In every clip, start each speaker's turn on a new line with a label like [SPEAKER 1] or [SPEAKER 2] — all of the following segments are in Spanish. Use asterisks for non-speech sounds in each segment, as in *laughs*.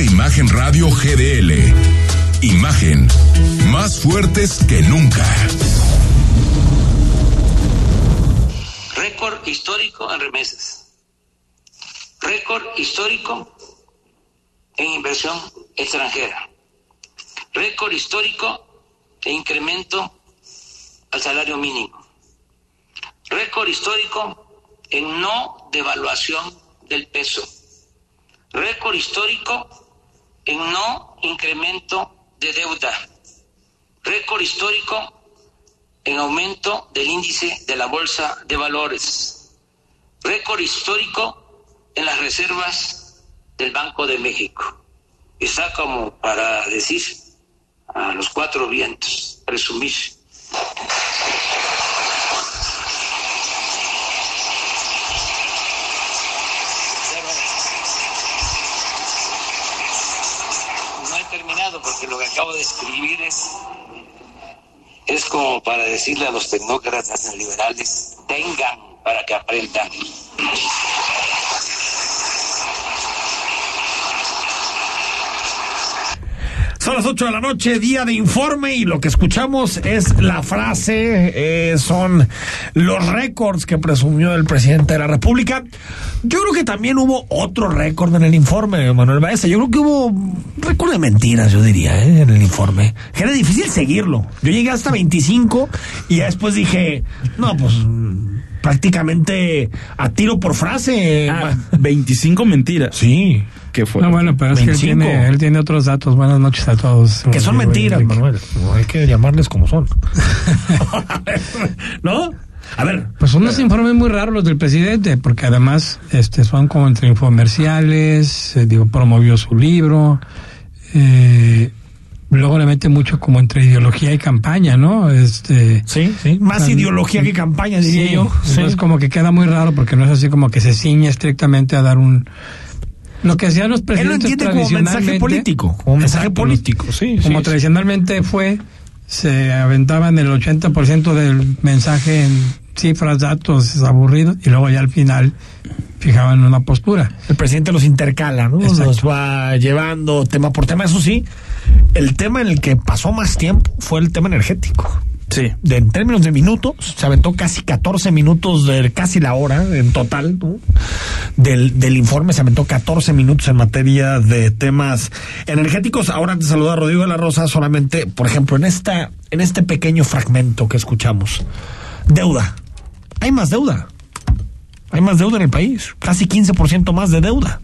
[SPEAKER 1] Imagen Radio GDL. Imagen más fuertes que nunca.
[SPEAKER 2] Récord histórico en remesas. Récord histórico en inversión extranjera. Récord histórico de incremento al salario mínimo. Récord histórico en no devaluación del peso. Récord histórico en no incremento de deuda. Récord histórico en aumento del índice de la Bolsa de Valores. Récord histórico en las reservas del Banco de México. Está como para decir a los cuatro vientos, presumir. No he terminado porque lo que acabo de escribir es, es como para decirle a los tecnócratas liberales, tengan para que aprendan.
[SPEAKER 3] Son las 8 de la noche, día de informe, y lo que escuchamos es la frase, eh, son los récords que presumió el presidente de la República. Yo creo que también hubo otro récord en el informe, Manuel Baeza. Yo creo que hubo récord de mentiras, yo diría, eh, en el informe. Era difícil seguirlo. Yo llegué hasta 25 y ya después dije, no, pues prácticamente a tiro por frase.
[SPEAKER 4] Ah, 25 mentiras.
[SPEAKER 3] Sí.
[SPEAKER 4] ¿Qué fue?
[SPEAKER 5] No, bueno, pero es que él
[SPEAKER 3] 25.
[SPEAKER 5] tiene, él tiene otros datos. Buenas noches a todos.
[SPEAKER 3] Que son mentiras,
[SPEAKER 5] Enrique.
[SPEAKER 3] Manuel. No hay que llamarles como son. *laughs* ¿No? A ver.
[SPEAKER 5] Pues son unos informes muy raros los del presidente, porque además este son como entre infomerciales, eh, digo, promovió su libro, eh, luego le mete mucho como entre ideología y campaña, ¿no? Este,
[SPEAKER 3] Sí, sí. Más
[SPEAKER 5] Tan-
[SPEAKER 3] ideología que campaña, diría
[SPEAKER 5] sí,
[SPEAKER 3] yo.
[SPEAKER 5] entonces como que queda muy raro porque no es así como que se ciñe estrictamente a dar un... Lo que hacían los
[SPEAKER 3] Él lo
[SPEAKER 5] presidentes
[SPEAKER 3] entiende como mensaje político. Como mensaje
[SPEAKER 5] Exacto,
[SPEAKER 3] político, sí.
[SPEAKER 5] como
[SPEAKER 3] sí,
[SPEAKER 5] tradicionalmente fue, se aventaban el 80% del mensaje en cifras, datos aburridos y luego ya al final fijaban una postura.
[SPEAKER 3] El presidente los intercala, ¿no?
[SPEAKER 5] Exacto.
[SPEAKER 3] Los va llevando tema por tema. Eso sí, el tema en el que pasó más tiempo fue el tema energético.
[SPEAKER 4] Sí.
[SPEAKER 3] De, en términos de minutos, se aventó casi 14 minutos, de casi la hora en total, ¿no? del, del informe, se aventó 14 minutos en materia de temas energéticos. Ahora te saluda a Rodrigo de la Rosa, solamente, por ejemplo, en, esta, en este pequeño fragmento que escuchamos. Deuda. Hay más deuda. Hay más deuda en el país, casi 15% más de deuda.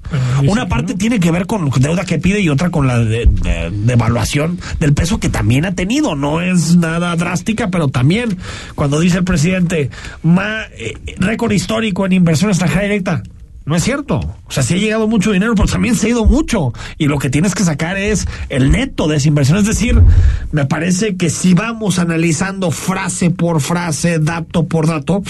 [SPEAKER 3] Una parte tiene que ver con deuda que pide y otra con la de- de- devaluación del peso que también ha tenido. No es nada drástica, pero también cuando dice el presidente, ma- eh, récord histórico en inversión extranjera directa. No es cierto. O sea, sí ha llegado mucho dinero, pero también se ha ido mucho. Y lo que tienes que sacar es el neto de esa inversión. Es decir, me parece que si vamos analizando frase por frase, dato por dato,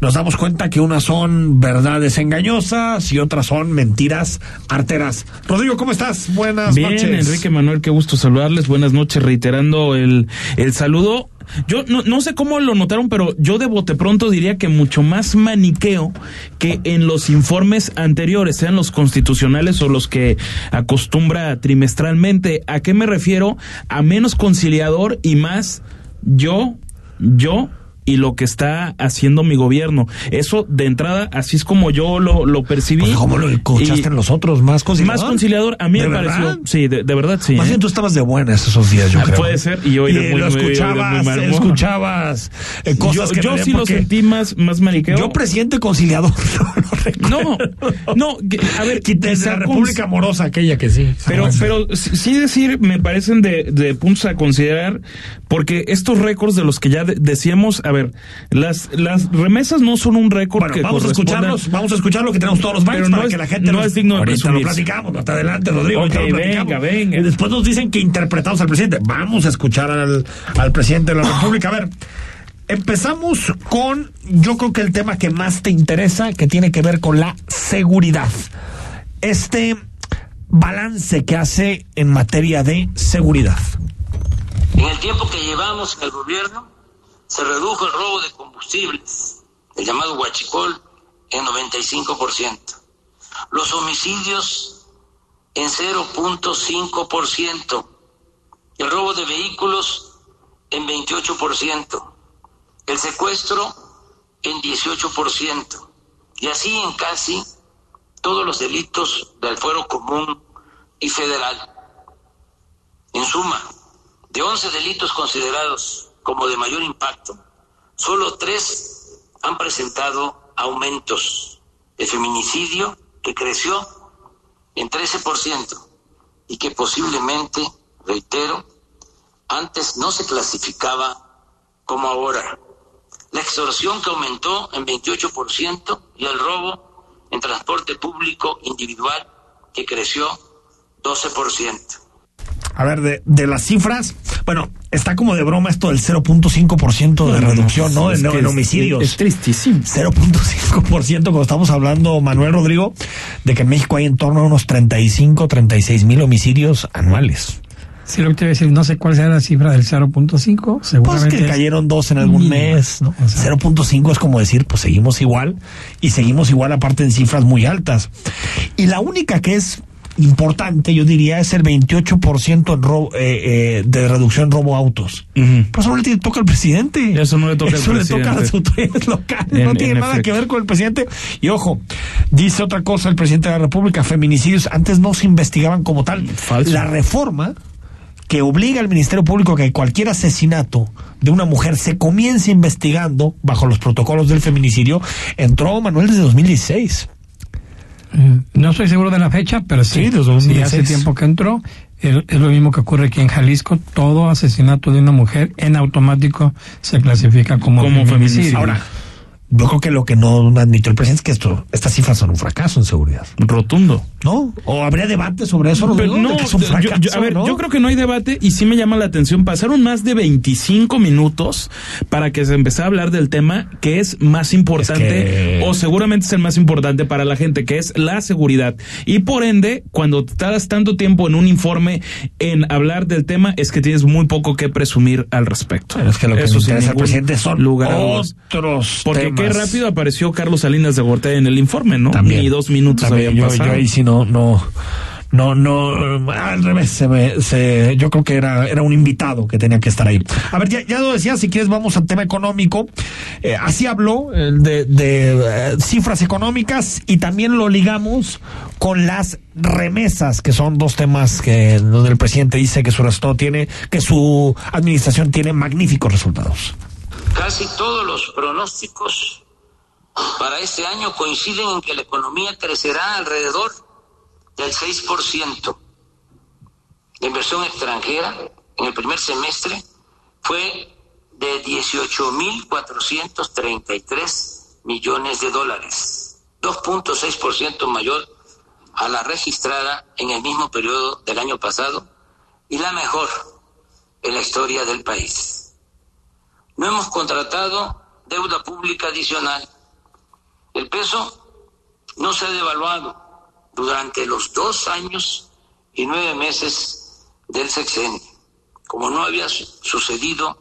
[SPEAKER 3] nos damos cuenta que unas son verdades engañosas y otras son mentiras arteras. Rodrigo, ¿cómo estás? Buenas
[SPEAKER 4] Bien,
[SPEAKER 3] noches.
[SPEAKER 4] Enrique Manuel, qué gusto saludarles. Buenas noches, reiterando el, el saludo. Yo no, no sé cómo lo notaron, pero yo de bote pronto diría que mucho más maniqueo que en los informes anteriores, sean los constitucionales o los que acostumbra trimestralmente. ¿A qué me refiero? A menos conciliador y más yo, yo y lo que está haciendo mi gobierno. Eso de entrada, así es como yo lo, lo percibí.
[SPEAKER 3] Pues, ¿Cómo lo escuchaste en los otros? ¿Más conciliador?
[SPEAKER 4] más conciliador, a mí
[SPEAKER 3] ¿De
[SPEAKER 4] me pareció. Sí, de, de verdad, sí.
[SPEAKER 3] Más
[SPEAKER 4] ¿eh?
[SPEAKER 3] bien tú estabas de buenas esos días, yo
[SPEAKER 4] Ah,
[SPEAKER 3] creo.
[SPEAKER 4] puede ser, y hoy
[SPEAKER 3] Y
[SPEAKER 4] de muy-
[SPEAKER 3] lo
[SPEAKER 4] muy-
[SPEAKER 3] escuchabas,
[SPEAKER 4] muy
[SPEAKER 3] escuchabas eh, cosas
[SPEAKER 4] yo
[SPEAKER 3] que
[SPEAKER 4] yo
[SPEAKER 3] no-
[SPEAKER 4] sí lo sentí más, más mariqueo.
[SPEAKER 3] Yo, presidente conciliador, no, *laughs* lo
[SPEAKER 4] No, no, a ver,
[SPEAKER 3] Desde la República Amorosa, aquella que sí.
[SPEAKER 4] Pero,
[SPEAKER 3] Sí.
[SPEAKER 4] pero sí sí decir, me parecen de, de puntos a considerar, porque estos récords de los que ya de- decíamos, a ver, las, las remesas no son un récord
[SPEAKER 3] Bueno,
[SPEAKER 4] que
[SPEAKER 3] vamos a escucharlos, vamos a escuchar lo que tenemos todos los bancos
[SPEAKER 4] Pero no
[SPEAKER 3] para
[SPEAKER 4] es-
[SPEAKER 3] que la gente
[SPEAKER 4] no
[SPEAKER 3] nos-
[SPEAKER 4] es digno de
[SPEAKER 3] Ahorita lo platicamos, hasta adelante, Rodrigo. ahorita
[SPEAKER 4] Ok,
[SPEAKER 3] lo platicamos.
[SPEAKER 4] venga, venga.
[SPEAKER 3] Y después nos dicen que interpretamos al presidente. Vamos a escuchar al, al presidente de la República. A ver, empezamos con, yo creo que el tema que más te interesa, que tiene que ver con la seguridad. Este balance que hace en materia de seguridad.
[SPEAKER 2] En el tiempo que llevamos en el gobierno, se redujo el robo de combustibles, el llamado huachicol, en 95%. Los homicidios en 0.5%, el robo de vehículos en 28%, el secuestro en 18%, y así en casi todos los delitos del fuero común y federal. En suma, de 11 delitos considerados como de mayor impacto, solo tres han presentado aumentos. El feminicidio, que creció en 13% y que posiblemente, reitero, antes no se clasificaba como ahora. La extorsión que aumentó en 28% y el robo en transporte público individual que creció 12%.
[SPEAKER 3] A ver, de, de las cifras, bueno, está como de broma esto del 0.5% de reducción, ¿no? En,
[SPEAKER 4] que
[SPEAKER 3] en
[SPEAKER 4] es-
[SPEAKER 3] homicidios.
[SPEAKER 4] Es, tristísimo.
[SPEAKER 3] 0.5% cuando estamos hablando, Manuel Rodrigo, de que en México hay en torno a unos 35, 36 mil homicidios anuales.
[SPEAKER 5] Sí, lo que te iba a decir, no sé cuál sea la cifra del 0.5,
[SPEAKER 3] Pues
[SPEAKER 5] seguramente.
[SPEAKER 3] que
[SPEAKER 5] es
[SPEAKER 3] cayeron dos en algún mes, ¿no?
[SPEAKER 5] O sea,
[SPEAKER 3] 0.5 es como decir, pues seguimos igual y seguimos igual aparte en cifras muy altas. Y la única que es importante, yo diría, es el 28% en robo, eh, eh, de reducción en robo autos. Pero eso no le toca al presidente.
[SPEAKER 4] Eso no le toca al
[SPEAKER 3] Eso le toca a las
[SPEAKER 4] presidente.
[SPEAKER 3] autoridades locales.
[SPEAKER 4] En-
[SPEAKER 3] no tiene
[SPEAKER 4] en
[SPEAKER 3] nada
[SPEAKER 4] efecto.
[SPEAKER 3] que ver con el presidente. Y ojo, dice otra cosa el presidente de la República, feminicidios antes no se investigaban como tal.
[SPEAKER 4] Falso.
[SPEAKER 3] La reforma que obliga al Ministerio Público a que cualquier asesinato de una mujer se comience investigando bajo los protocolos del feminicidio, entró Manuel desde 2016.
[SPEAKER 5] Eh, no estoy seguro de la fecha, pero sí,
[SPEAKER 3] Sí, desde
[SPEAKER 5] sí,
[SPEAKER 3] 2016.
[SPEAKER 5] hace tiempo que entró. Es, lo mismo que ocurre aquí en Jalisco. Todo asesinato de una mujer en automático se clasifica como,
[SPEAKER 4] Como feminicidio.
[SPEAKER 3] Ahora, yo creo que lo que no admitió el presidente es que esto, estas cifras son un fracaso en seguridad.
[SPEAKER 4] Rotundo.
[SPEAKER 3] ¿No? ¿O habría debate sobre eso?
[SPEAKER 4] Pero no,
[SPEAKER 3] es un
[SPEAKER 4] yo-
[SPEAKER 3] fracaso,
[SPEAKER 4] yo- a ver,
[SPEAKER 3] ¿no?
[SPEAKER 4] yo creo que no hay debate y sí me llama la atención. Pasaron más de 25 minutos para que se empezara a hablar del tema que es más importante
[SPEAKER 3] Es que-
[SPEAKER 4] o seguramente es el más importante para la gente, que es la seguridad. Y por ende, cuando tardas tanto tiempo en un informe en hablar del tema, es que tienes muy poco que presumir al respecto.
[SPEAKER 3] Bueno, es que lo que
[SPEAKER 4] Eso
[SPEAKER 3] interesa al presidente son
[SPEAKER 4] lugar
[SPEAKER 3] otros
[SPEAKER 4] Porque qué rápido apareció Carlos Salinas de Gortari en el informe, ¿no?
[SPEAKER 3] También.
[SPEAKER 4] Ni dos minutos
[SPEAKER 3] También,
[SPEAKER 4] habían
[SPEAKER 3] yo,
[SPEAKER 4] pasado.
[SPEAKER 3] yo ahí sí no, no, no, no, al revés, se me, se, yo creo que era, era un invitado que tenía que estar ahí. A ver, ya, ya lo decía, si quieres vamos al tema económico. Eh, así habló eh, de, de eh, cifras económicas y también lo ligamos con las remesas, que son dos temas que donde el presidente dice que su resultado tiene, que su administración tiene magníficos resultados.
[SPEAKER 2] Casi todos los pronósticos para este año coinciden en que la economía crecerá alrededor del 6%. La inversión extranjera en el primer semestre fue de 18.433 millones de dólares, 2.6% mayor a la registrada en el mismo periodo del año pasado y la mejor en la historia del país. No hemos contratado deuda pública adicional. El peso no se ha devaluado durante los dos años y nueve meses del sexenio, como no había su- sucedido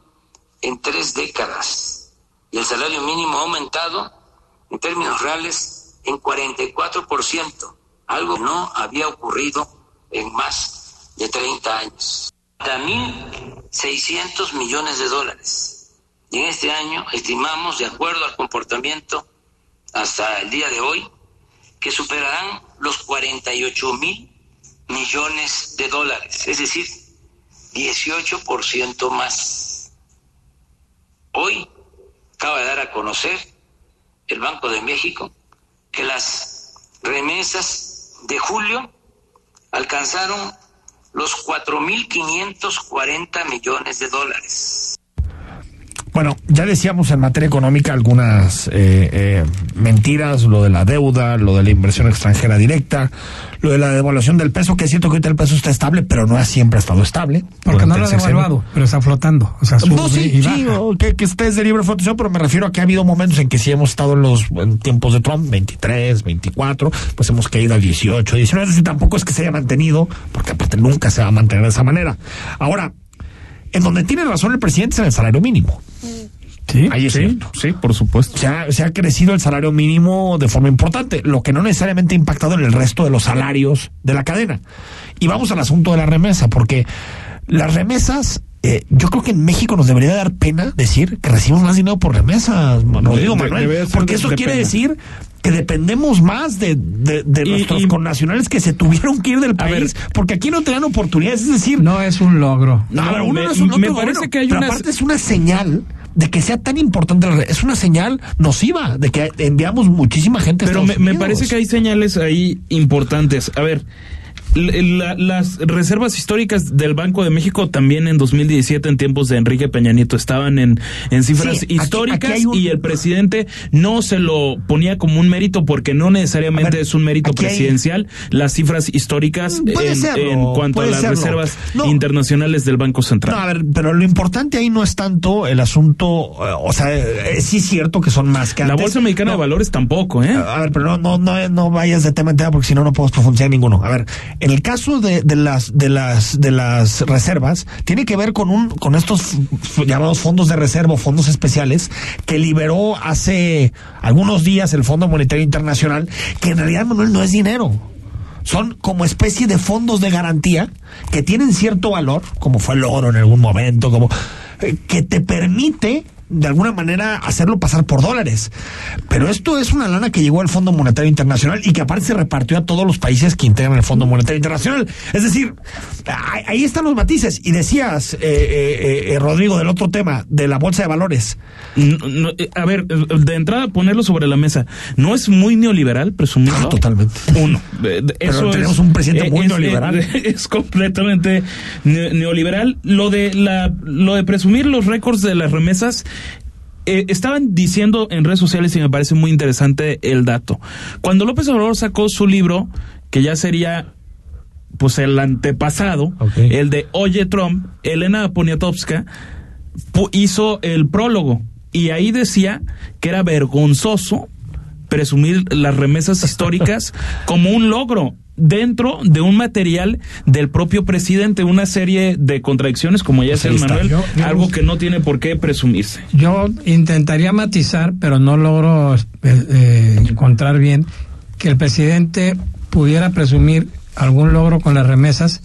[SPEAKER 2] en tres décadas. Y el salario mínimo ha aumentado en términos reales en 44%, algo que no había ocurrido en más de 30 años. 1.600 millones de dólares. Y en este año estimamos, de acuerdo al comportamiento hasta el día de hoy, que superarán los 48 mil millones de dólares, es decir, 18% más. Hoy acaba de dar a conocer el Banco de México que las remesas de julio alcanzaron los 4.540 millones de dólares.
[SPEAKER 3] Bueno, ya decíamos en materia económica algunas eh, eh, mentiras, lo de la deuda, lo de la inversión extranjera directa, lo de la devaluación del peso, que es cierto que ahorita el peso está estable, pero no ha siempre estado estable.
[SPEAKER 5] Porque no lo ha devaluado, pero está flotando. O sea, sube
[SPEAKER 3] No, sí,
[SPEAKER 5] y
[SPEAKER 3] sí, o que, que estés de libre flotación, pero me refiero a que ha habido momentos en que sí hemos estado en los en tiempos de Trump, 23, 24, pues hemos caído al 18, 19, es decir, tampoco es que se haya mantenido, porque aparte nunca se va a mantener de esa manera. Ahora, en donde tiene razón el presidente es en el salario mínimo. Sí, ahí es
[SPEAKER 4] sí, sí, por supuesto.
[SPEAKER 3] Se ha, se ha, crecido el salario mínimo de forma importante, lo que no necesariamente ha impactado en el resto de los salarios de la cadena. Y vamos al asunto de la remesa, porque las remesas eh, yo creo que en México nos debería dar pena decir que recibimos más dinero por remesas, digo Manuel, porque eso quiere decir que dependemos más de, de, nuestros connacionales que se tuvieron que ir del país, porque aquí no te dan oportunidades, es decir...
[SPEAKER 5] No es un logro.
[SPEAKER 3] No, uno no es un logro, me parece que hay una... aparte es una señal de que sea tan importante, es una señal nociva de que enviamos muchísima gente.
[SPEAKER 4] Pero me, me parece que hay señales ahí importantes. A ver, las reservas históricas del Banco de México también en 2017, en tiempos de Enrique Peña Nieto, estaban en, en cifras históricas y el presidente no se lo ponía como un mérito porque no necesariamente es un mérito presidencial las cifras históricas en, cuanto a las reservas internacionales del Banco Central.
[SPEAKER 3] No, a ver, pero lo importante ahí no es tanto el asunto, eh, o sea, eh, sí es cierto que son más que
[SPEAKER 4] La Bolsa Mexicana de Valores tampoco, ¿eh?
[SPEAKER 3] A ver, pero no, no, no, no vayas de tema en tema porque si no, no podemos profundizar ninguno. A ver, en el caso de, las de las de las reservas tiene que ver con un con estos llamados fondos de reserva, fondos especiales que liberó hace algunos días el Fondo Monetario Internacional, que en realidad Manuel no es dinero. Son como especie de fondos de garantía que tienen cierto valor, como fue el oro en algún momento, como eh, que te permite de alguna manera hacerlo pasar por dólares. Pero esto es una lana que llegó al Fondo Monetario Internacional y que aparte se repartió a todos los países que integran el Fondo Monetario Internacional. Es decir, ahí están los matices. Y decías, eh, eh, eh, Rodrigo, del otro tema, de la bolsa de valores.
[SPEAKER 4] a ver, de entrada ponerlo sobre la mesa, ¿no es muy neoliberal presumirlo?
[SPEAKER 3] No, totalmente.
[SPEAKER 4] Uno.
[SPEAKER 3] Eso tenemos un presidente muy neoliberal. *laughs*
[SPEAKER 4] Es, completamente neoliberal. Lo de, la, lo de presumir los récords de las remesas eh, estaban diciendo en redes sociales y me parece muy interesante el dato. Cuando López Obrador sacó su libro, que ya sería pues el antepasado, el de Oye Trump, Elena Poniatowska hizo el prólogo y ahí decía que era vergonzoso presumir las remesas históricas *laughs* como un logro dentro de un material del propio presidente, una serie de contradicciones, como ya decía Manuel, algo que no tiene por qué presumirse.
[SPEAKER 5] Yo intentaría matizar, pero no logro eh, eh, encontrar bien que el presidente pudiera presumir algún logro con las remesas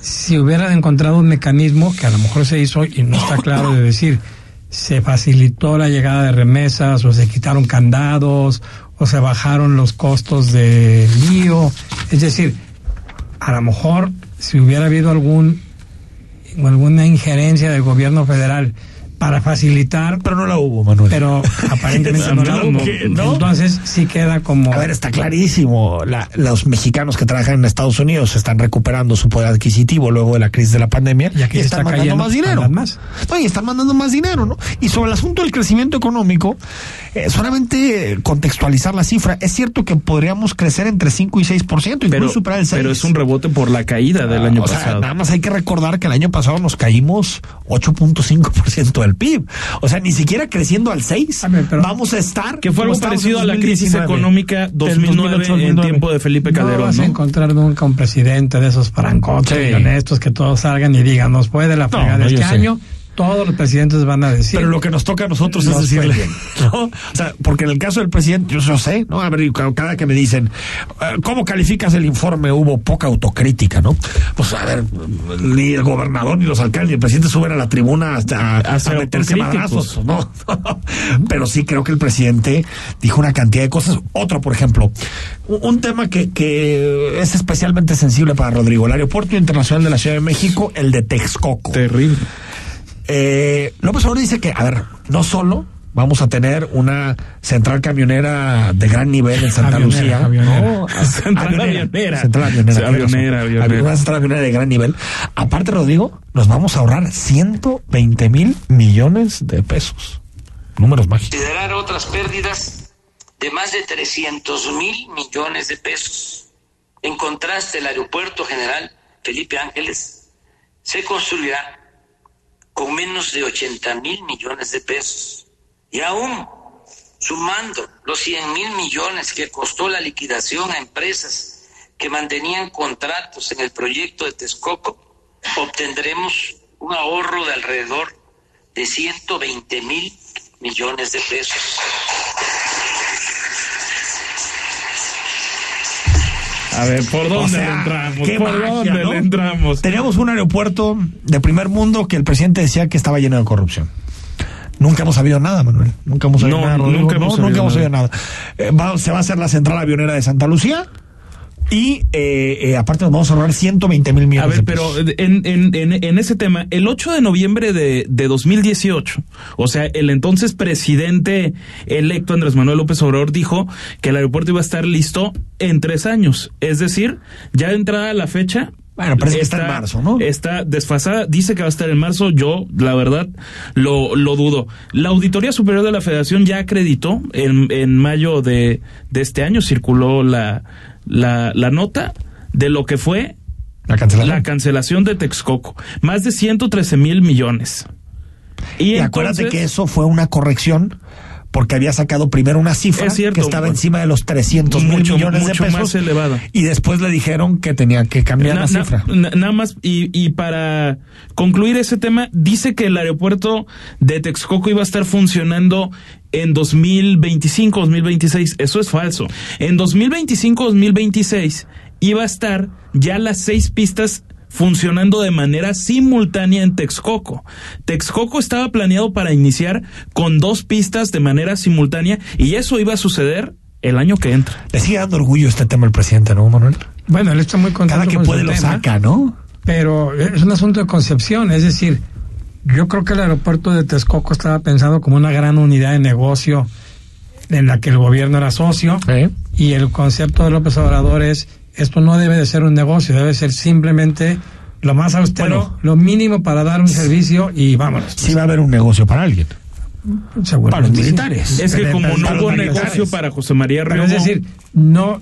[SPEAKER 5] si hubieran encontrado un mecanismo que a lo mejor se hizo y no está claro de decir se facilitó la llegada de remesas o se quitaron candados o se bajaron los costos de lío. Es decir, a lo mejor si hubiera habido algún alguna injerencia del gobierno federal para facilitar.
[SPEAKER 3] Pero no la hubo, Manuel.
[SPEAKER 5] Pero aparentemente no la *laughs* hubo. Entonces sí queda como.
[SPEAKER 3] A ver, está clarísimo. los mexicanos que trabajan en Estados Unidos están recuperando su poder adquisitivo luego de la crisis de la pandemia y, aquí están mandando más dinero. Más. No, y están mandando más dinero, ¿no? Y sobre el asunto del crecimiento económico, eh, solamente contextualizar la cifra. Es cierto que podríamos crecer entre 5 y 6%,
[SPEAKER 4] pero, superar el 6%. Pero es un rebote por la caída del ah, año pasado.
[SPEAKER 3] nada más hay que recordar que el año pasado nos caímos 8.5% del PIB. O sea, ni siquiera creciendo al 6. vamos a estar.
[SPEAKER 4] Que fue algo parecido a la crisis económica 2009, en tiempo de Felipe Calderón. No
[SPEAKER 5] vas a encontrar nunca un presidente de esos francotes y honestos que todos salgan y digan, nos puede la fregada este año todos los presidentes van a decir.
[SPEAKER 3] Pero lo que nos toca a nosotros es decirle. *laughs* ¿no? O sea, porque en el caso del presidente, yo, sé, ¿no? A ver, cada que me dicen, eh, ¿cómo calificas el informe? Hubo poca autocrítica, ¿no? Pues a ver, ni el gobernador, ni los alcaldes, ni el presidente suben a la tribuna hasta, a meterse madrazos, ¿no? Pero sí creo que el presidente dijo una cantidad de cosas. Otro, por ejemplo, un tema que, que es especialmente sensible para Rodrigo, el Aeropuerto Internacional de la Ciudad de México, el de Texcoco.
[SPEAKER 4] Terrible.
[SPEAKER 3] Eh, López Obrador dice que, a ver, no solo vamos a tener una central camionera de gran nivel en Santa Lucía.
[SPEAKER 4] No, *laughs* central avionera. Central avionera.
[SPEAKER 3] avionera, Una central avionera de gran nivel. Aparte, Rodrigo, nos vamos a ahorrar 120 mil millones de pesos. Números mágicos.
[SPEAKER 2] Considerar otras pérdidas de más de 300 mil millones de pesos. En contraste, el Aeropuerto General Felipe Ángeles se construirá con menos de 80 mil millones de pesos. Y aún sumando los 100 mil millones que costó la liquidación a empresas que mantenían contratos en el proyecto de Texcoco, obtendremos un ahorro de alrededor de 120 mil millones de pesos.
[SPEAKER 4] A ver, ¿por dónde
[SPEAKER 3] O sea,
[SPEAKER 4] le entramos? ¿Por
[SPEAKER 3] magia,
[SPEAKER 4] dónde
[SPEAKER 3] ¿no?
[SPEAKER 4] le entramos?
[SPEAKER 3] Teníamos un aeropuerto de primer mundo que el presidente decía que estaba lleno de corrupción. Nunca hemos sabido nada, Manuel. Nunca hemos sabido
[SPEAKER 4] No,
[SPEAKER 3] nada. Rodrigo.
[SPEAKER 4] nunca
[SPEAKER 3] No,
[SPEAKER 4] hemos
[SPEAKER 3] nunca
[SPEAKER 4] sabido
[SPEAKER 3] hemos
[SPEAKER 4] nada.
[SPEAKER 3] sabido nada. Eh, va- se va a hacer la central avionera de Santa Lucía y eh, eh, aparte nos vamos a ahorrar 120 mil
[SPEAKER 4] A
[SPEAKER 3] millones
[SPEAKER 4] ver,
[SPEAKER 3] de
[SPEAKER 4] pero en, en, en, en ese tema, el 8 de noviembre de, de 2018, o sea, el entonces presidente electo Andrés Manuel López Obrador dijo que el aeropuerto iba a estar listo en tres años. Es decir, ya de entrada la fecha.
[SPEAKER 3] Bueno, parece que está en marzo, ¿no?
[SPEAKER 4] Está desfasada, dice que va a estar en marzo, yo la verdad lo, lo dudo. La Auditoría Superior de la Federación ya acreditó, en, en mayo de, de este año circuló la, la, la nota de lo que fue
[SPEAKER 3] La cancelación.
[SPEAKER 4] la cancelación de Texcoco. Más de 113 mil millones.
[SPEAKER 3] y acuérdate
[SPEAKER 4] entonces-
[SPEAKER 3] que eso fue una corrección porque había sacado primero una cifra
[SPEAKER 4] Es cierto,
[SPEAKER 3] que estaba
[SPEAKER 4] bueno.
[SPEAKER 3] encima de los 300 mil
[SPEAKER 4] Mucho-
[SPEAKER 3] millones de pesos
[SPEAKER 4] más elevada.
[SPEAKER 3] y después le dijeron que tenía que cambiar
[SPEAKER 4] Na-
[SPEAKER 3] la
[SPEAKER 4] na-
[SPEAKER 3] cifra.
[SPEAKER 4] na- nada más, y, y para concluir ese tema, dice que el aeropuerto de Texcoco iba a estar funcionando en 2025, 2026. Eso es falso. En 2025, 2026 iba a estar ya las seis pistas funcionando de manera simultánea en Texcoco. Texcoco estaba planeado para iniciar con dos pistas de manera simultánea y eso iba a suceder el año que entra.
[SPEAKER 3] Le sigue dando orgullo este tema al presidente, ¿no, Manuel?
[SPEAKER 5] Bueno, él está muy contento
[SPEAKER 3] Cada que
[SPEAKER 5] con
[SPEAKER 3] puede lo
[SPEAKER 5] tema,
[SPEAKER 3] saca, ¿no?
[SPEAKER 5] Pero es un asunto de concepción, es decir, yo creo que el aeropuerto de Texcoco estaba pensado como una gran unidad de negocio en la que el gobierno era socio y el concepto de López Obrador es esto no debe de ser un negocio, debe ser simplemente lo más austero,
[SPEAKER 3] Bueno.
[SPEAKER 5] lo mínimo para dar un servicio y vámonos.
[SPEAKER 3] Sí va a haber un negocio para alguien. Para los
[SPEAKER 5] sí.
[SPEAKER 3] militares.
[SPEAKER 4] Es que como no hubo negocio para José María
[SPEAKER 5] Pero
[SPEAKER 4] Riobo,
[SPEAKER 5] es decir, no.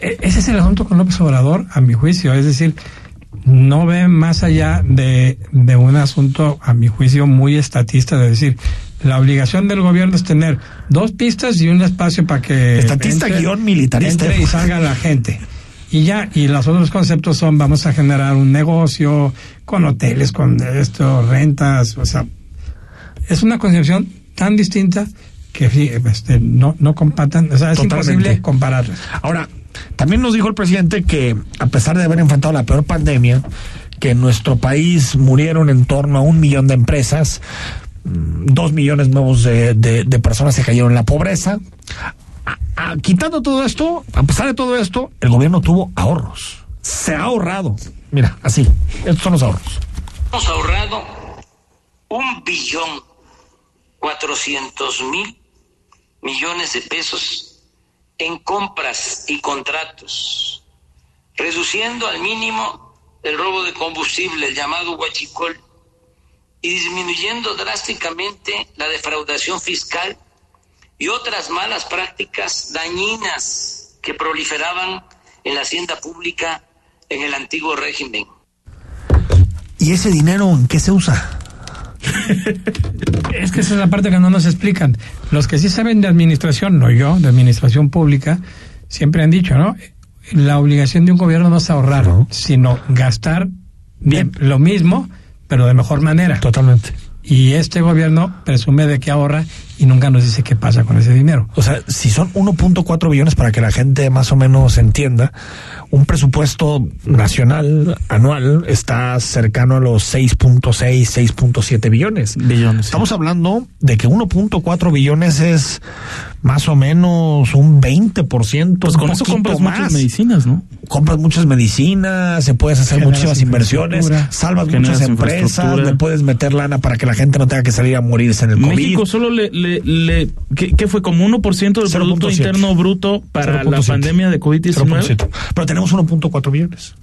[SPEAKER 5] e- Ese es el asunto con López Obrador, a mi juicio. Es decir, no ve más allá de, de un asunto, a mi juicio, muy estatista. De decir, la obligación del gobierno es tener dos pistas y un espacio para que.
[SPEAKER 3] Estatista guion militarista.
[SPEAKER 5] entre y salga la gente. Y ya, y los otros conceptos son: vamos a generar un negocio con hoteles, con esto, rentas, o sea, es una concepción tan distinta que este, no, no compatan, o sea, es
[SPEAKER 3] Totalmente.
[SPEAKER 5] imposible compararlas.
[SPEAKER 3] Ahora, también nos dijo el presidente que a pesar de haber enfrentado la peor pandemia, que en nuestro país murieron en torno a un millón de empresas, dos millones nuevos de, personas se cayeron en la pobreza. Quitando todo esto, a pesar de todo esto, el gobierno tuvo ahorros. Se ha ahorrado. Mira, así. Estos son los ahorros.
[SPEAKER 2] Hemos ahorrado un billón cuatrocientos mil millones de pesos en compras y contratos, reduciendo al mínimo el robo de combustible, el llamado huachicol, y disminuyendo drásticamente la defraudación fiscal y otras malas prácticas dañinas que proliferaban en la hacienda pública en el antiguo régimen.
[SPEAKER 3] ¿Y ese dinero en qué se usa?
[SPEAKER 5] Es que esa es la parte que no nos explican. Los que sí saben de administración, no yo, de administración pública, siempre han dicho, ¿no? La obligación de un gobierno no es ahorrar,
[SPEAKER 3] No.
[SPEAKER 5] sino gastar
[SPEAKER 3] Bien.
[SPEAKER 5] lo mismo, pero de mejor manera.
[SPEAKER 3] Totalmente.
[SPEAKER 5] Y este gobierno presume de que ahorra y nunca nos dice qué pasa con ese dinero.
[SPEAKER 3] O sea, si son 1.4 billones para que la gente más o menos entienda, un presupuesto nacional anual está cercano a los 6.6, 6.7 billones.
[SPEAKER 4] Billones, sí.
[SPEAKER 3] Estamos hablando de que 1.4 billones es más o menos un 20%.
[SPEAKER 4] pues
[SPEAKER 3] un
[SPEAKER 4] con eso compras
[SPEAKER 3] más.
[SPEAKER 4] muchas medicinas, ¿no?
[SPEAKER 3] Compras muchas medicinas, se puedes hacer
[SPEAKER 5] Generas
[SPEAKER 3] muchísimas inversiones, salvas
[SPEAKER 4] Generas
[SPEAKER 3] muchas empresas, le puedes meter lana para que la gente no tenga que salir a morirse en el COVID.
[SPEAKER 4] México solo le, le, le ¿qué, qué fue? Como 1% del
[SPEAKER 3] 0.7.
[SPEAKER 4] Producto Interno Bruto para la
[SPEAKER 3] 0.7.
[SPEAKER 4] pandemia de COVID-19.
[SPEAKER 3] 0.7. Pero tenemos 1.4 billones.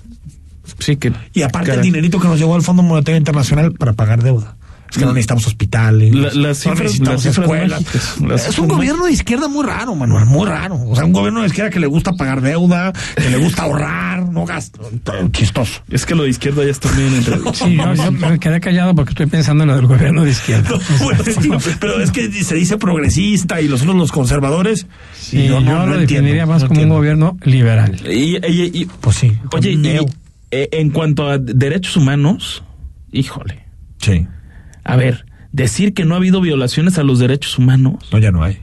[SPEAKER 4] Sí, que.
[SPEAKER 3] Y aparte el dinerito que nos llegó al Fondo Monetario Internacional para pagar deuda. Es que no necesitamos hospitales.
[SPEAKER 4] La- las
[SPEAKER 3] no necesitamos
[SPEAKER 4] las cifras
[SPEAKER 3] escuelas.
[SPEAKER 4] mágicas, las
[SPEAKER 3] Es un
[SPEAKER 4] cifras
[SPEAKER 3] gobierno de izquierda muy raro, Manuel, muy raro. O sea, un gobierno de izquierda que le gusta pagar deuda, que le gusta ahorrar, no gasta. Chistoso.
[SPEAKER 4] Es que lo de izquierda ya está bien entre.
[SPEAKER 5] Sí, yo, yo me quedé callado porque estoy pensando en lo del gobierno de izquierda. *laughs*
[SPEAKER 3] Bueno, sí, pero es que se dice progresista y los otros los conservadores.
[SPEAKER 5] Sí,
[SPEAKER 3] y
[SPEAKER 5] yo, lo definiría más como un gobierno liberal.
[SPEAKER 4] Y, y- y-
[SPEAKER 3] Pues sí.
[SPEAKER 4] oye, y, eh, en cuanto a derechos humanos, híjole.
[SPEAKER 3] Sí.
[SPEAKER 4] A ver, decir que no ha habido violaciones a los derechos humanos.
[SPEAKER 3] No, ya no hay.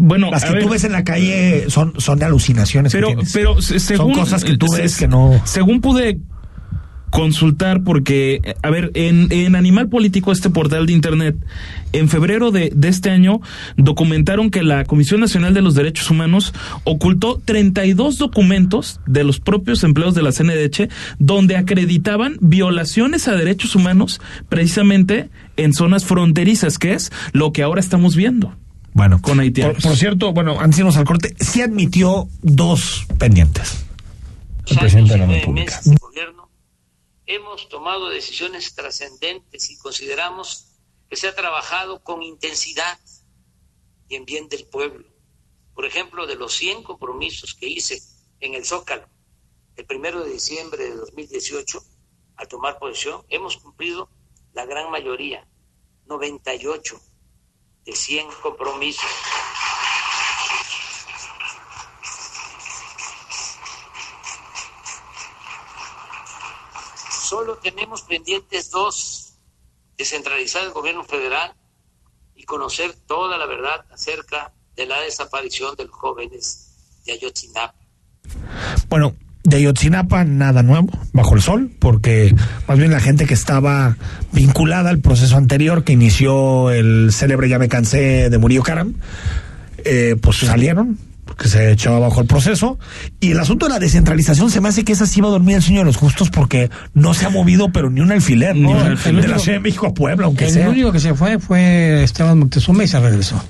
[SPEAKER 4] Bueno,
[SPEAKER 3] Las que
[SPEAKER 4] ver,
[SPEAKER 3] tú ves en la calle son, son de alucinaciones.
[SPEAKER 4] pero, pero se- según,
[SPEAKER 3] son cosas que tú
[SPEAKER 4] se-
[SPEAKER 3] ves que no.
[SPEAKER 4] Según pude consultar, porque, eh, a ver, en, en Animal Político, este portal de Internet, en febrero de, de este año, documentaron que la Comisión Nacional de los Derechos Humanos ocultó 32 documentos de los propios empleados de la CNDH donde acreditaban violaciones a derechos humanos precisamente en zonas fronterizas, que es lo que ahora estamos viendo.
[SPEAKER 3] Bueno,
[SPEAKER 4] con haitianos.
[SPEAKER 3] Por, por cierto, bueno, antes de irnos al corte, sí admitió dos pendientes. El presidente de la República.
[SPEAKER 2] gobierno, hemos tomado decisiones trascendentes y consideramos que se ha trabajado con intensidad y en bien del pueblo. Por ejemplo, de los 100 compromisos que hice en el Zócalo el primero de diciembre de 2018, al tomar posesión, hemos cumplido la gran mayoría, 98 de 100 compromisos. Solo tenemos pendientes dos, descentralizar el gobierno federal y conocer toda la verdad acerca de la desaparición de los jóvenes de Ayotzinapa.
[SPEAKER 3] Bueno, de Ayotzinapa nada nuevo, bajo el sol, porque más bien la gente que estaba vinculada al proceso anterior que inició el célebre Ya me cansé de Murillo Karam, eh, pues salieron, porque se echaba bajo el proceso. Y el asunto de la descentralización se me hace que esa sí va a dormir el sueño de los justos porque no se ha movido, pero ni un alfiler,
[SPEAKER 4] Ni
[SPEAKER 3] ¿no?
[SPEAKER 4] un alfiler.
[SPEAKER 3] De la Ciudad de México a Puebla, aunque
[SPEAKER 5] El
[SPEAKER 3] sea.
[SPEAKER 5] único que se fue fue Esteban Moctezuma y se regresó.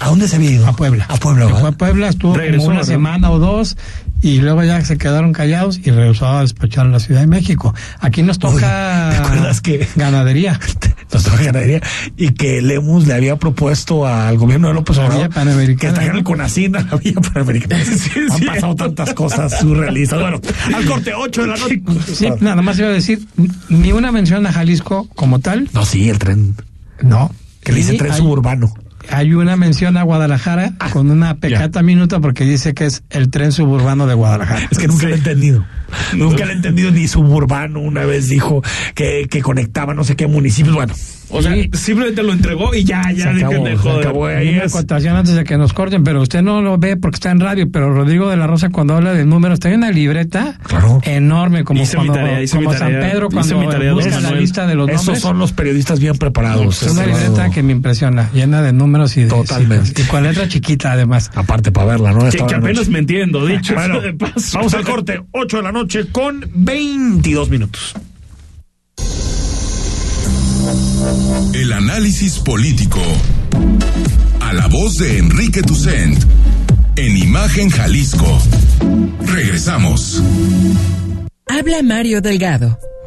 [SPEAKER 3] ¿A dónde se había ido?
[SPEAKER 5] A Puebla.
[SPEAKER 3] A Puebla,
[SPEAKER 5] Se fue a Puebla, estuvo
[SPEAKER 4] Regresó,
[SPEAKER 5] como una
[SPEAKER 4] ¿verdad?
[SPEAKER 5] semana o dos y luego ya se quedaron callados y regresó a despachar a la Ciudad de México. Aquí nos toca
[SPEAKER 3] Oye, ¿te acuerdas que-
[SPEAKER 5] ganadería. *laughs*
[SPEAKER 3] nos toca ganadería y que Lemus le había propuesto al gobierno de López
[SPEAKER 5] La
[SPEAKER 3] Obrador
[SPEAKER 5] Villa Panamericana,
[SPEAKER 3] que trajeran
[SPEAKER 5] ¿no?
[SPEAKER 3] el CONACIN a la Villa Panamericana. *laughs* Han pasado tantas cosas surrealistas. Bueno, al corte 8 de la noche.
[SPEAKER 5] Sí, nada más iba a decir, ni una mención a Jalisco como tal,
[SPEAKER 3] No, sí, el tren.
[SPEAKER 5] no.
[SPEAKER 3] Que le dice tren
[SPEAKER 5] hay-
[SPEAKER 3] suburbano.
[SPEAKER 5] Hay una mención a Guadalajara con una pecata minuta porque dice que es el tren suburbano de Guadalajara.
[SPEAKER 3] Es que nunca lo he entendido. *laughs* Nunca lo he entendido ni suburbano. Una vez dijo que, que conectaba no sé qué municipios. Bueno,
[SPEAKER 4] O sea,
[SPEAKER 5] Sí.
[SPEAKER 4] simplemente lo entregó y ya, ya,
[SPEAKER 3] Se acabó,
[SPEAKER 4] de
[SPEAKER 3] se
[SPEAKER 4] joder.
[SPEAKER 3] acabó. Ahí
[SPEAKER 5] Una
[SPEAKER 3] es.
[SPEAKER 5] acotación antes de que nos corten, pero usted no lo ve porque está en radio, pero Rodrigo de la Rosa cuando habla de números trae una libreta
[SPEAKER 3] Claro.
[SPEAKER 5] enorme como,
[SPEAKER 4] Hice
[SPEAKER 5] cuando-
[SPEAKER 4] tarea,
[SPEAKER 5] como San
[SPEAKER 4] tarea.
[SPEAKER 5] Pedro cuando
[SPEAKER 4] tarea,
[SPEAKER 5] busca la lista de los
[SPEAKER 3] Esos
[SPEAKER 5] nombres.
[SPEAKER 3] son los periodistas bien preparados.
[SPEAKER 5] es una libreta que me impresiona, llena de números y de
[SPEAKER 3] Totalmente.
[SPEAKER 5] cifras. y con letra chiquita además.
[SPEAKER 3] Aparte para verla, ¿no?
[SPEAKER 4] Que, que apenas me entiendo, dicho
[SPEAKER 3] Bueno,
[SPEAKER 4] de paso.
[SPEAKER 3] vamos al corte, 8 de la noche con 22 minutos.
[SPEAKER 1] El análisis político. A la voz de Enrique Tucent. En Imagen Jalisco. Regresamos.
[SPEAKER 6] Habla Mario Delgado.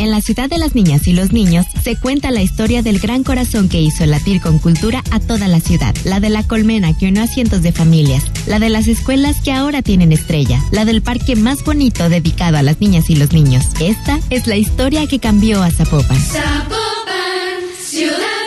[SPEAKER 7] En la ciudad de las niñas y los niños se cuenta la historia del gran corazón que hizo latir con cultura a toda la ciudad. La de la colmena que unió a cientos de familias. La de las escuelas que ahora tienen estrella. La del parque más bonito dedicado a las niñas y los niños. Esta es la historia que cambió a Zapopan.
[SPEAKER 8] Zapopan, ciudad.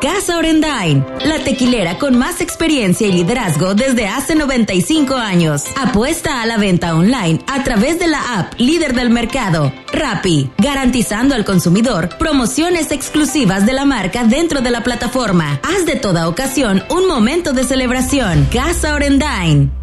[SPEAKER 9] Casa Orendain, la tequilera con más experiencia y liderazgo desde hace 95 años. Apuesta a la venta online a través de la app líder del mercado, Rappi, garantizando al consumidor promociones exclusivas de la marca dentro de la plataforma. Haz de toda ocasión un momento de celebración. Casa Orendain.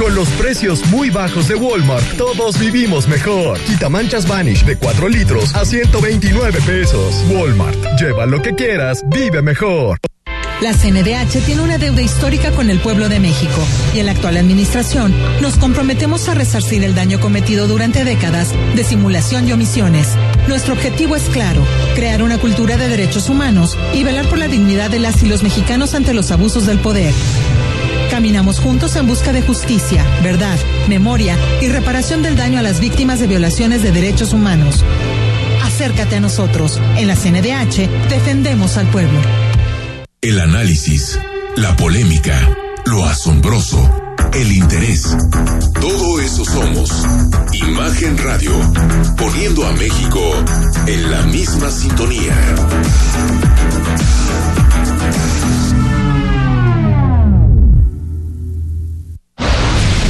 [SPEAKER 10] Con los precios muy bajos de Walmart, todos vivimos mejor. Quitamanchas Vanish de 4 litros a 129 pesos. Walmart, lleva lo que quieras, vive mejor.
[SPEAKER 11] La CNDH tiene una deuda histórica con el pueblo de México y en la actual administración nos comprometemos a resarcir el daño cometido durante décadas de simulación y omisiones. Nuestro objetivo es claro, crear una cultura de derechos humanos y velar por la dignidad de las y los mexicanos ante los abusos del poder. Caminamos juntos en busca de justicia, verdad, memoria y reparación del daño a las víctimas de violaciones de derechos humanos. Acércate a nosotros. En la CNDH defendemos al pueblo.
[SPEAKER 1] El análisis, la polémica, lo asombroso, el interés. Todo eso somos. Imagen Radio, poniendo a México en la misma sintonía.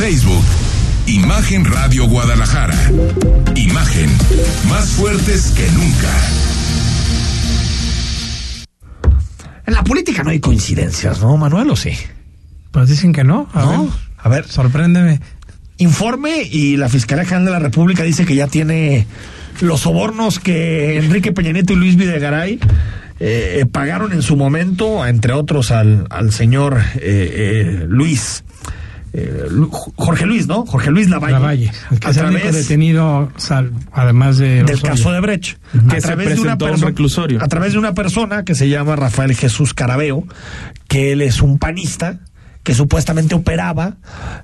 [SPEAKER 1] Facebook. Imagen Radio Guadalajara. Imagen. Más fuertes que nunca.
[SPEAKER 3] En la política no hay coincidencias, ¿no, Manuel? ¿O sí?
[SPEAKER 5] Pues dicen que no. A
[SPEAKER 3] ¿No?
[SPEAKER 5] ver,
[SPEAKER 3] A ver,
[SPEAKER 5] sorpréndeme.
[SPEAKER 3] informe y la Fiscalía General de la República dice que ya tiene los sobornos que Enrique Peña Nieto y Luis Videgaray eh, pagaron en su momento, entre otros al, al señor eh, eh, Luis. Eh, Jorge Luis, ¿no? Jorge Luis Lavalle.
[SPEAKER 5] Lavalle, el que
[SPEAKER 3] a
[SPEAKER 5] es el único
[SPEAKER 3] través
[SPEAKER 5] detenido, sal- además de
[SPEAKER 3] del caso de Brecht.
[SPEAKER 4] Que
[SPEAKER 3] a
[SPEAKER 4] se
[SPEAKER 3] través de una persona
[SPEAKER 4] reclusorio.
[SPEAKER 3] a través de una persona que se llama Rafael Jesús Carabeo, que él es un panista que supuestamente operaba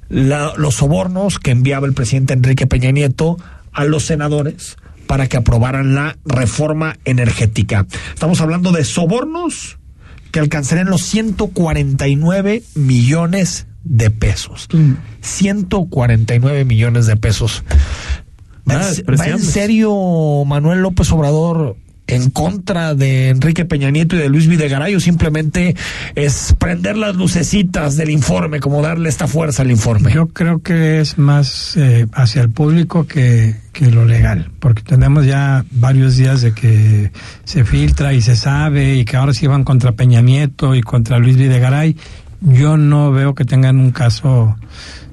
[SPEAKER 3] la- los sobornos que enviaba el presidente Enrique Peña Nieto a los senadores para que aprobaran la reforma energética. Estamos hablando de sobornos que alcanzarían los 149 millones de pesos. 149 millones de pesos. ¿Va en-
[SPEAKER 4] Nada
[SPEAKER 3] ¿Va en
[SPEAKER 4] despreciables.
[SPEAKER 3] serio Manuel López Obrador en contra de Enrique Peña Nieto y de Luis Videgaray o simplemente es prender las lucecitas del informe, como darle esta fuerza al informe?
[SPEAKER 5] Yo creo que es más eh, hacia el público que, que lo legal, porque tenemos ya varios días de que se filtra y se sabe y que ahora sí van contra Peña Nieto y contra Luis Videgaray. Yo no veo que tengan un caso,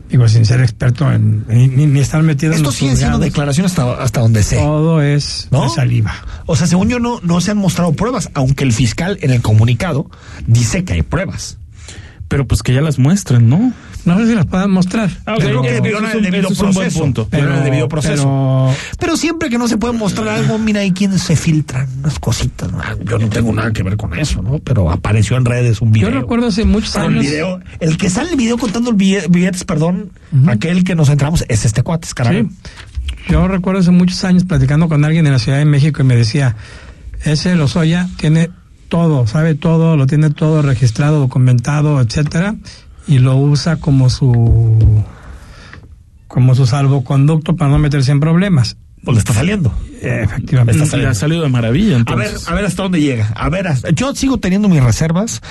[SPEAKER 5] digo, sin ser experto en ni, ni- ni estar metido en
[SPEAKER 3] Esto
[SPEAKER 5] los
[SPEAKER 3] sigue siendo
[SPEAKER 5] juzgados.
[SPEAKER 3] declaración hasta, hasta donde sé.
[SPEAKER 5] Todo es
[SPEAKER 3] ¿No?
[SPEAKER 5] de saliva.
[SPEAKER 3] O sea, según yo no, no se han mostrado pruebas, aunque el fiscal en el comunicado dice que hay pruebas.
[SPEAKER 4] Pero pues que ya las muestren, ¿no?
[SPEAKER 5] No sé si las puedan mostrar.
[SPEAKER 4] Ah,
[SPEAKER 3] Yo creo
[SPEAKER 4] ok,
[SPEAKER 3] que
[SPEAKER 4] eso
[SPEAKER 3] viola
[SPEAKER 4] es
[SPEAKER 3] el debido
[SPEAKER 4] eso es un buen
[SPEAKER 3] proceso.
[SPEAKER 4] punto.
[SPEAKER 3] Viola el debido proceso.
[SPEAKER 5] pero-
[SPEAKER 3] Pero siempre que no se puede mostrar algo, mira, hay quienes se filtran unas cositas. ¿no? Ah, Yo no tengo nada que ver con eso, ¿no? Pero apareció en redes un video.
[SPEAKER 5] Yo recuerdo hace muchos años.
[SPEAKER 3] video. El que sale el video contando el bille- billetes, perdón, aquel que nos entramos, es este cuate, es.
[SPEAKER 5] Sí. Yo recuerdo hace muchos años platicando con alguien en la Ciudad de México y me decía, ese Lozoya tiene todo, sabe todo, lo tiene todo registrado, documentado, etcétera, y lo usa como su como su salvoconducto para no meterse en problemas.
[SPEAKER 3] Pues le está saliendo.
[SPEAKER 5] Efectivamente.
[SPEAKER 3] Está saliendo.
[SPEAKER 4] ha salido de maravilla,
[SPEAKER 3] A
[SPEAKER 4] entonces.
[SPEAKER 3] ver, a ver hasta dónde llega. A ver, hasta- yo sigo teniendo mis reservas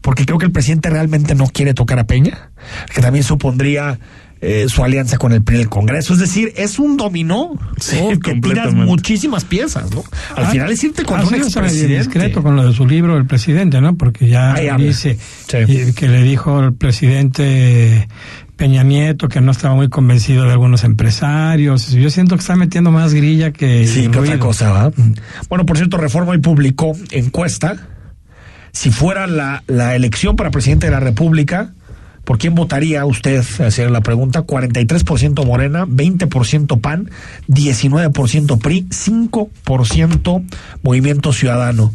[SPEAKER 3] porque creo que el presidente realmente no quiere tocar a Peña, que también supondría eh, su alianza con el PRI en el Congreso. Es decir, es un dominó
[SPEAKER 4] Sí,
[SPEAKER 3] que tiras muchísimas piezas, ¿no? Al
[SPEAKER 5] Ah,
[SPEAKER 3] final es irte con
[SPEAKER 5] ha
[SPEAKER 3] un expresidente.
[SPEAKER 5] discreto con lo de su libro el presidente, ¿no? Porque ya
[SPEAKER 3] Ahí
[SPEAKER 5] dice
[SPEAKER 3] Sí.
[SPEAKER 5] y que le dijo el presidente Peña Nieto que no estaba muy convencido de algunos empresarios. Yo siento que está metiendo más grilla que
[SPEAKER 3] Sí, que otra cosa. Bueno, por cierto, Reforma hoy publicó encuesta. Si fuera la, la elección para presidente de la República, ¿por quién votaría usted? Era la pregunta. 43% Morena, 20% PAN, 19% PRI, 5% Movimiento Ciudadano.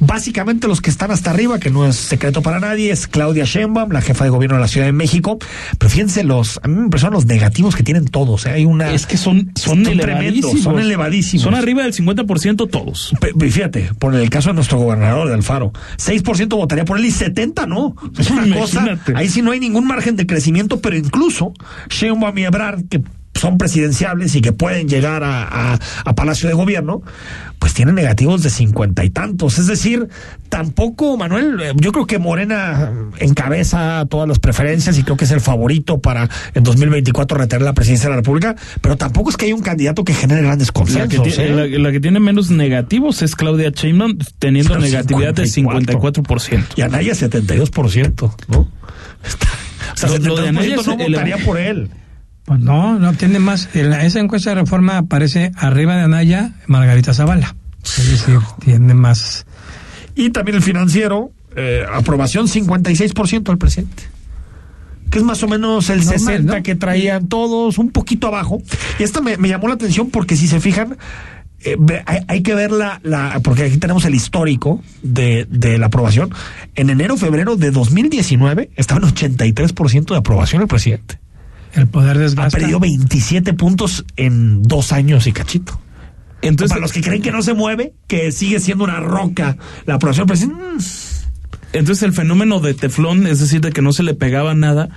[SPEAKER 3] Básicamente los que están hasta arriba, que no es secreto para nadie, es Claudia Sheinbaum, la jefa de gobierno de la Ciudad de México. Pero fíjense los, a mí me impresionan los negativos que tienen todos. ¿eh? Hay una,
[SPEAKER 4] Es que son, son,
[SPEAKER 3] Son tremendos,
[SPEAKER 4] elevadísimos.
[SPEAKER 3] son elevadísimos.
[SPEAKER 4] Son arriba del 50% todos.
[SPEAKER 3] Fíjate, por el caso de nuestro gobernador de Alfaro, 6% votaría por él y 70 no. Es una *laughs* cosa, ahí sí no hay ningún margen de crecimiento, pero incluso Sheinbaum y Ebrard, que son presidenciables y que pueden llegar a, a- a Palacio de Gobierno, pues tienen negativos de cincuenta y tantos. Es decir, tampoco, Manuel, eh, yo creo que Morena encabeza todas las preferencias y creo que es el favorito para en 2024 retener la presidencia de la República, pero tampoco es que haya un candidato que genere grandes
[SPEAKER 4] La
[SPEAKER 3] consensos.
[SPEAKER 4] que, tiene,
[SPEAKER 3] ¿eh?
[SPEAKER 4] la- la que tiene menos negativos es Claudia Sheinbaum, teniendo
[SPEAKER 3] Pero
[SPEAKER 4] negatividad de 54%.
[SPEAKER 3] Y Anaya 72%, ¿no? Está- o sea,
[SPEAKER 4] Lo- lo de
[SPEAKER 3] 72%
[SPEAKER 4] Anaya es
[SPEAKER 3] no votaría por él.
[SPEAKER 5] Pues no, no tiene más. En esa encuesta de reforma aparece arriba de Anaya Margarita Zavala. Es decir, tiene más.
[SPEAKER 3] Y también el financiero, eh, aprobación 56% del presidente. Que es más o menos el
[SPEAKER 5] Normal,
[SPEAKER 3] 60
[SPEAKER 5] ¿no?
[SPEAKER 3] que traían todos, un poquito abajo. Y esta me, me llamó la atención porque si se fijan, eh, hay, hay que ver la, la, porque aquí tenemos el histórico de, de la aprobación. En enero, febrero de 2019 estaba en 83% de aprobación el presidente.
[SPEAKER 5] El poder
[SPEAKER 3] Ha
[SPEAKER 5] desgasta.
[SPEAKER 3] perdido 27 puntos en dos años y cachito.
[SPEAKER 4] Entonces,
[SPEAKER 3] Para los que creen que no se mueve, que sigue siendo una roca la aprobación del presidente. mm,
[SPEAKER 4] Entonces el fenómeno de teflón, es decir, de que no se le pegaba nada,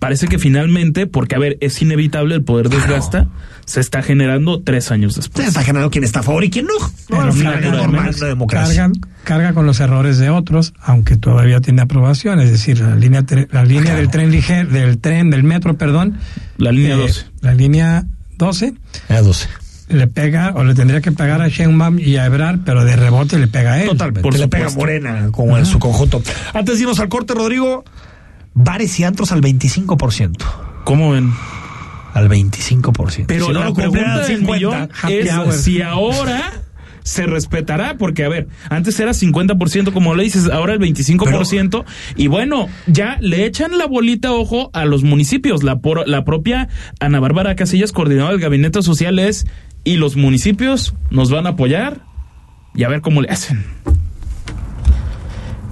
[SPEAKER 4] parece que finalmente, porque a ver, es inevitable, el poder desgasta, se está generando tres años
[SPEAKER 3] Se
[SPEAKER 4] después.
[SPEAKER 3] está generando quién está a favor y quién no. No,
[SPEAKER 5] Pero
[SPEAKER 3] al final
[SPEAKER 5] carga-
[SPEAKER 3] es normal en una democracia.
[SPEAKER 5] Cargan, carga con los errores de otros, aunque todavía tiene aprobación. Es decir, la línea, tre- la línea
[SPEAKER 3] Claro.
[SPEAKER 5] del tren ligero, del tren, del metro, perdón.
[SPEAKER 4] La línea
[SPEAKER 5] eh,
[SPEAKER 4] 12.
[SPEAKER 5] La línea 12
[SPEAKER 3] A 12.
[SPEAKER 5] le pega o le tendría que pegar a Sheinbaum y a Ebrar, pero de rebote le pega a él.
[SPEAKER 3] Totalmente.
[SPEAKER 4] por
[SPEAKER 3] le pega. Morena como en su conjunto. Antes de irnos al corte, Rodrigo, bares y antros al 25%.
[SPEAKER 4] ¿Cómo ven?
[SPEAKER 3] Al 25%.
[SPEAKER 4] Pero
[SPEAKER 3] Si no lo
[SPEAKER 4] pregunta
[SPEAKER 3] al
[SPEAKER 4] del
[SPEAKER 3] 50,
[SPEAKER 4] millón es
[SPEAKER 3] hour.
[SPEAKER 4] si ahora se respetará, porque a ver, antes era 50% como le dices, ahora el 25%, y bueno, ya le echan la bolita ojo a los municipios, la, por- la propia Ana Bárbara Casillas, coordinadora del Gabinete Social, es, y los municipios nos van a apoyar, y a ver cómo le hacen.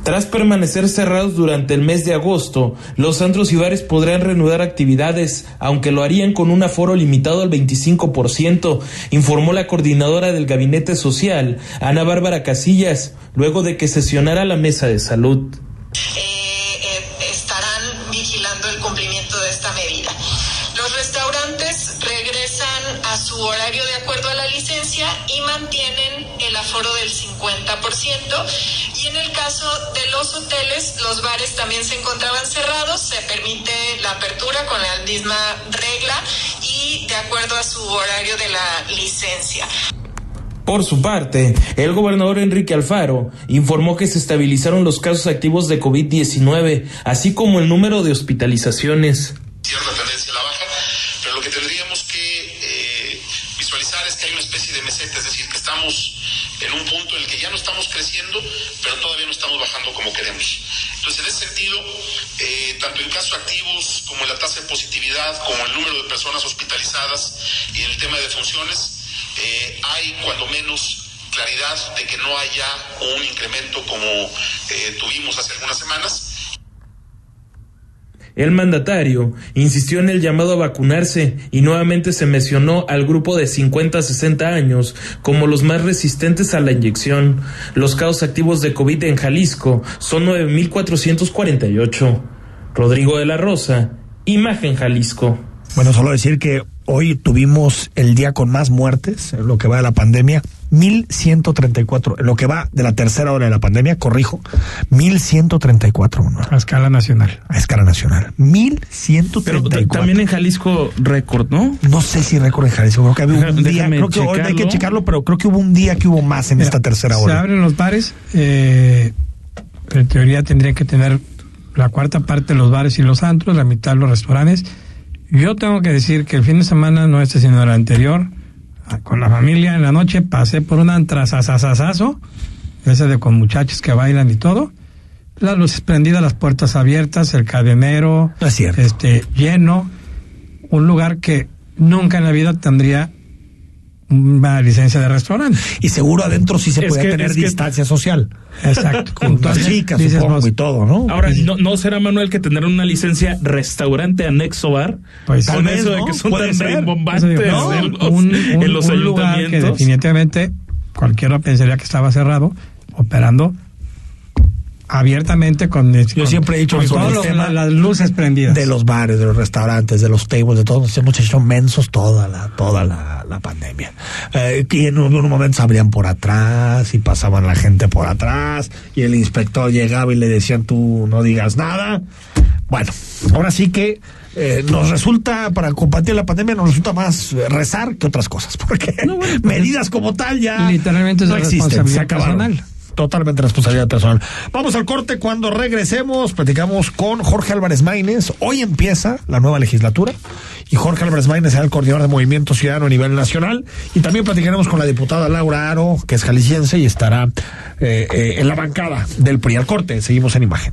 [SPEAKER 4] Tras permanecer cerrados durante el mes de agosto, los antros y bares podrán reanudar actividades, aunque lo harían con un aforo limitado al 25%, informó la coordinadora del Gabinete Social, Ana Bárbara Casillas, luego de que sesionara la mesa de salud.
[SPEAKER 12] estarán vigilando el cumplimiento de esta medida. Los restaurantes regresan a su horario de acuerdo a la licencia y mantienen el aforo del 50%. Y en el caso de los hoteles, los bares también se encontraban cerrados, se permite la apertura con la misma regla y de acuerdo a su horario de la licencia.
[SPEAKER 4] Por su parte, el gobernador Enrique Alfaro informó que se estabilizaron los casos activos de COVID-19, así como el número de hospitalizaciones.
[SPEAKER 13] cierta como queremos. Entonces, en ese sentido, eh, tanto en casos activos como en la tasa de positividad, como el número de personas hospitalizadas y en el tema de funciones, eh, hay cuando menos claridad de que no haya un incremento como eh, tuvimos hace algunas semanas.
[SPEAKER 4] El mandatario insistió en el llamado a vacunarse y nuevamente se mencionó al grupo de 50 a 60 años como los más resistentes a la inyección. Los casos activos de COVID en Jalisco son 9.448. Rodrigo de la Rosa, Imagen Jalisco.
[SPEAKER 3] Bueno, solo decir que hoy tuvimos el día con más muertes en lo que va de la pandemia. 1134, en lo que va de la tercera hora de la pandemia, corrijo, 1134 uno,
[SPEAKER 5] A escala nacional.
[SPEAKER 3] a escala nacional.
[SPEAKER 4] Pero
[SPEAKER 3] 1134.
[SPEAKER 4] también en Jalisco récord, ¿no?
[SPEAKER 3] No sé si récord en Jalisco, creo que había un *laughs*
[SPEAKER 4] Déjame
[SPEAKER 3] día, creo que hoy hay que
[SPEAKER 4] checarlo.
[SPEAKER 3] pero creo que hubo un día que hubo más en esta tercera
[SPEAKER 5] Se
[SPEAKER 3] hora.
[SPEAKER 5] abren los bares, eh, en teoría tendrían que tener la cuarta parte de los bares y los antros, la mitad de los restaurantes. Yo tengo que decir que el fin de semana, no este sino el anterior, con la familia en la noche pasé por un antrasasasasazo, ese de con muchachos que bailan y todo, las luces prendidas, las puertas abiertas, el cadenero,
[SPEAKER 3] No es
[SPEAKER 5] este lleno, un lugar que nunca en la vida tendría una licencia de restaurante.
[SPEAKER 3] Y seguro adentro sí se
[SPEAKER 4] Es
[SPEAKER 3] puede
[SPEAKER 4] que-
[SPEAKER 3] tener
[SPEAKER 4] que-
[SPEAKER 3] distancia social.
[SPEAKER 5] Exacto.
[SPEAKER 3] Con
[SPEAKER 5] Entonces,
[SPEAKER 3] chicas,
[SPEAKER 5] dices
[SPEAKER 3] supongo,
[SPEAKER 5] vos,
[SPEAKER 3] y todo, ¿no?
[SPEAKER 4] Ahora, ¿no, ¿no será, Manuel, que tener una licencia restaurante anexo bar?
[SPEAKER 5] Pues,
[SPEAKER 4] con
[SPEAKER 3] tal vez,
[SPEAKER 4] eso de que son tan rimbombantes en los,
[SPEAKER 5] un, *laughs*
[SPEAKER 4] en
[SPEAKER 5] un-
[SPEAKER 4] los
[SPEAKER 5] un lugar que
[SPEAKER 4] ayuntamientos.
[SPEAKER 5] definitivamente cualquiera pensaría que estaba cerrado, operando abiertamente con
[SPEAKER 3] Yo siempre he dicho
[SPEAKER 5] con
[SPEAKER 3] con el
[SPEAKER 5] los-
[SPEAKER 3] tema
[SPEAKER 5] las luces prendidas.
[SPEAKER 3] de los bares, de los restaurantes, de los tables, de todos, nos hemos hecho mensos toda la, toda la, la pandemia. Eh, y en un, un momento se abrían por atrás y pasaban la gente por atrás y el inspector llegaba y le decían tú no digas nada. Bueno, ahora sí que eh, nos resulta, para combatir la pandemia, nos resulta más rezar que otras cosas, *laughs* porque medidas como tal ya
[SPEAKER 5] Literalmente
[SPEAKER 3] no existen, se acabaron.
[SPEAKER 5] personal.
[SPEAKER 3] Totalmente responsabilidad personal. Vamos al corte. Cuando regresemos, platicamos con Jorge Álvarez Maínez. Hoy empieza la nueva legislatura y Jorge Álvarez Maínez será el coordinador de Movimiento Ciudadano a nivel nacional. Y también platicaremos con la diputada Laura Aro, que es jalisciense y estará eh, eh, en la bancada del PRI. Al corte, seguimos en imagen.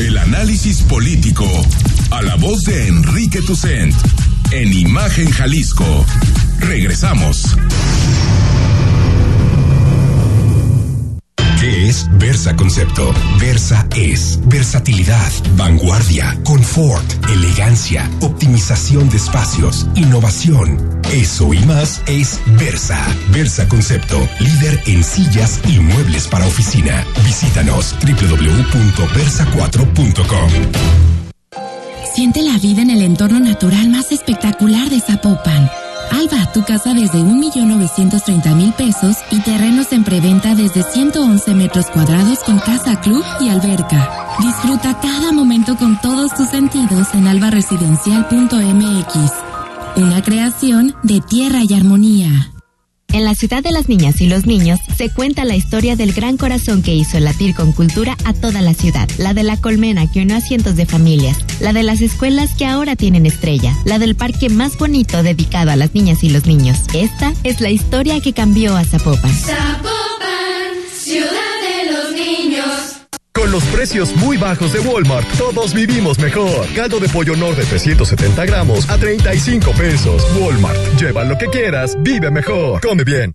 [SPEAKER 1] El análisis político a la voz de Enrique Tucent en Imagen Jalisco. Regresamos.
[SPEAKER 14] ¿Qué es Versa Concepto? Versa es versatilidad, vanguardia, confort, elegancia, optimización de espacios, innovación. Eso y más es Versa. Versa Concepto, líder en sillas y muebles para oficina. Visítanos www.versa4.com.
[SPEAKER 15] Siente la vida en el entorno natural más espectacular de Zapopan. Alba, tu casa desde 1.930.000 pesos y terrenos en preventa desde 111 metros cuadrados con casa club y alberca. Disfruta cada momento con todos tus sentidos en albaresidencial.mx. Una creación de tierra y armonía.
[SPEAKER 7] En la ciudad de las niñas y los niños se cuenta la historia del gran corazón que hizo latir con cultura a toda la ciudad, la de la colmena que unió a cientos de familias, la de las escuelas que ahora tienen estrella, la del parque más bonito dedicado a las niñas y los niños. Esta es la historia que cambió a Zapopan.
[SPEAKER 8] Zapopan, ciudad.
[SPEAKER 10] Con los precios muy bajos de Walmart, todos vivimos mejor. Caldo de pollo Nor de 370 gramos a 35 pesos. Walmart, lleva lo que quieras, vive mejor. Come bien.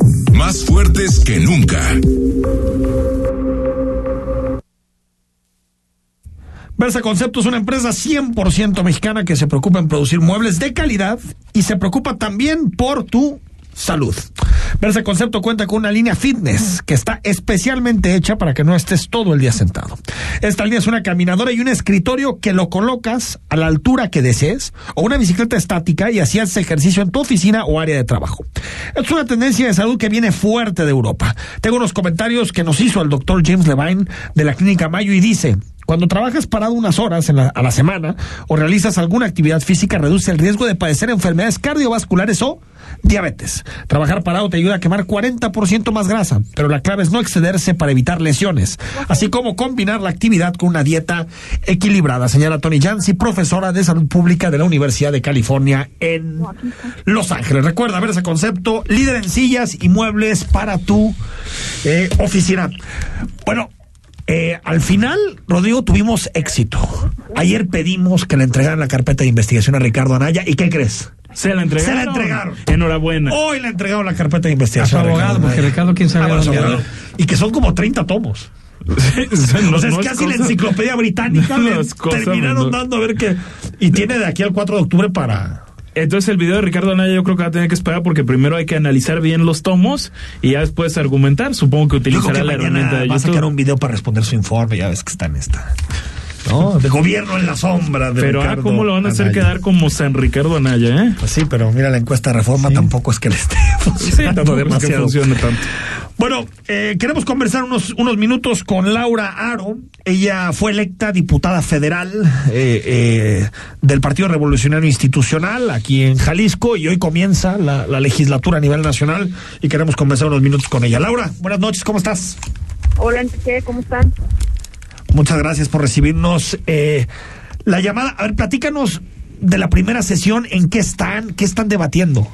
[SPEAKER 1] Más fuertes que nunca.
[SPEAKER 3] Versa Concepto es una empresa 100% mexicana que se preocupa en producir muebles de calidad y se preocupa también por tu salud. Versa Concepto cuenta con una línea fitness que está especialmente hecha para que no estés todo el día sentado. Esta línea es una caminadora y un escritorio que lo colocas a la altura que desees o una bicicleta estática y haces ejercicio en tu oficina o área de trabajo. Es una tendencia de salud que viene fuerte de Europa. Tengo unos comentarios que nos hizo el doctor James Levine de la clínica Mayo y dice, cuando trabajas parado unas horas en la- a la semana o realizas alguna actividad física, reduce el riesgo de padecer enfermedades cardiovasculares o diabetes. Trabajar parado te ayuda a quemar 40% más grasa, pero la clave es no excederse para evitar lesiones, así como combinar la actividad con una dieta equilibrada, señala Tony Jansi, profesora de salud pública de la Universidad de California en Los Ángeles. Recuerda ver ese concepto, líder en sillas y muebles para tu eh, oficina. Bueno, eh, al final, Rodrigo, tuvimos éxito. Ayer pedimos que le entregaran la carpeta de investigación a Ricardo Anaya. ¿Y qué crees?
[SPEAKER 4] Se la entregaron.
[SPEAKER 3] Se la entregaron.
[SPEAKER 4] Enhorabuena.
[SPEAKER 3] Hoy le entregaron la carpeta de investigación.
[SPEAKER 5] A su abogado,
[SPEAKER 3] Ricardo
[SPEAKER 5] porque. Ricardo, quién sabe dónde
[SPEAKER 3] abogado. Y que son como 30 tomos. *laughs*
[SPEAKER 4] no-
[SPEAKER 3] o sea, es
[SPEAKER 4] no es
[SPEAKER 3] casi la
[SPEAKER 4] cosa-
[SPEAKER 3] enciclopedia británica. *laughs*
[SPEAKER 4] No
[SPEAKER 3] le
[SPEAKER 4] es cosa
[SPEAKER 3] terminaron dando a ver qué. Y tiene de aquí al 4 de octubre para.
[SPEAKER 4] Entonces el video de Ricardo Anaya yo creo que va a tener que esperar porque primero hay que analizar bien los tomos y ya después argumentar. Supongo que utilizará
[SPEAKER 3] que
[SPEAKER 4] la herramienta de
[SPEAKER 3] va a sacar un video para responder su informe. Ya ves que está en esta. ¿no? De gobierno en la sombra. De
[SPEAKER 4] pero ah, ¿cómo lo van a hacer
[SPEAKER 3] Anaya.
[SPEAKER 4] quedar como San Ricardo Anaya, eh?
[SPEAKER 3] Pues sí, pero mira, la encuesta de reforma tampoco es que le esté *laughs* funcionando
[SPEAKER 4] es que
[SPEAKER 3] demasiado.
[SPEAKER 4] funcione tanto.
[SPEAKER 3] Bueno, eh, queremos conversar unos, unos minutos con Laura Aro. Ella fue electa diputada federal eh, eh, del Partido Revolucionario Institucional aquí en Jalisco y hoy comienza la, la legislatura a nivel nacional y queremos conversar unos minutos con ella. Laura, buenas noches, ¿cómo estás?
[SPEAKER 16] Hola, Enrique, ¿cómo están?
[SPEAKER 3] Muchas gracias por recibirnos. Eh, la llamada, a ver, platícanos de la primera sesión, ¿en qué están? ¿Qué están debatiendo?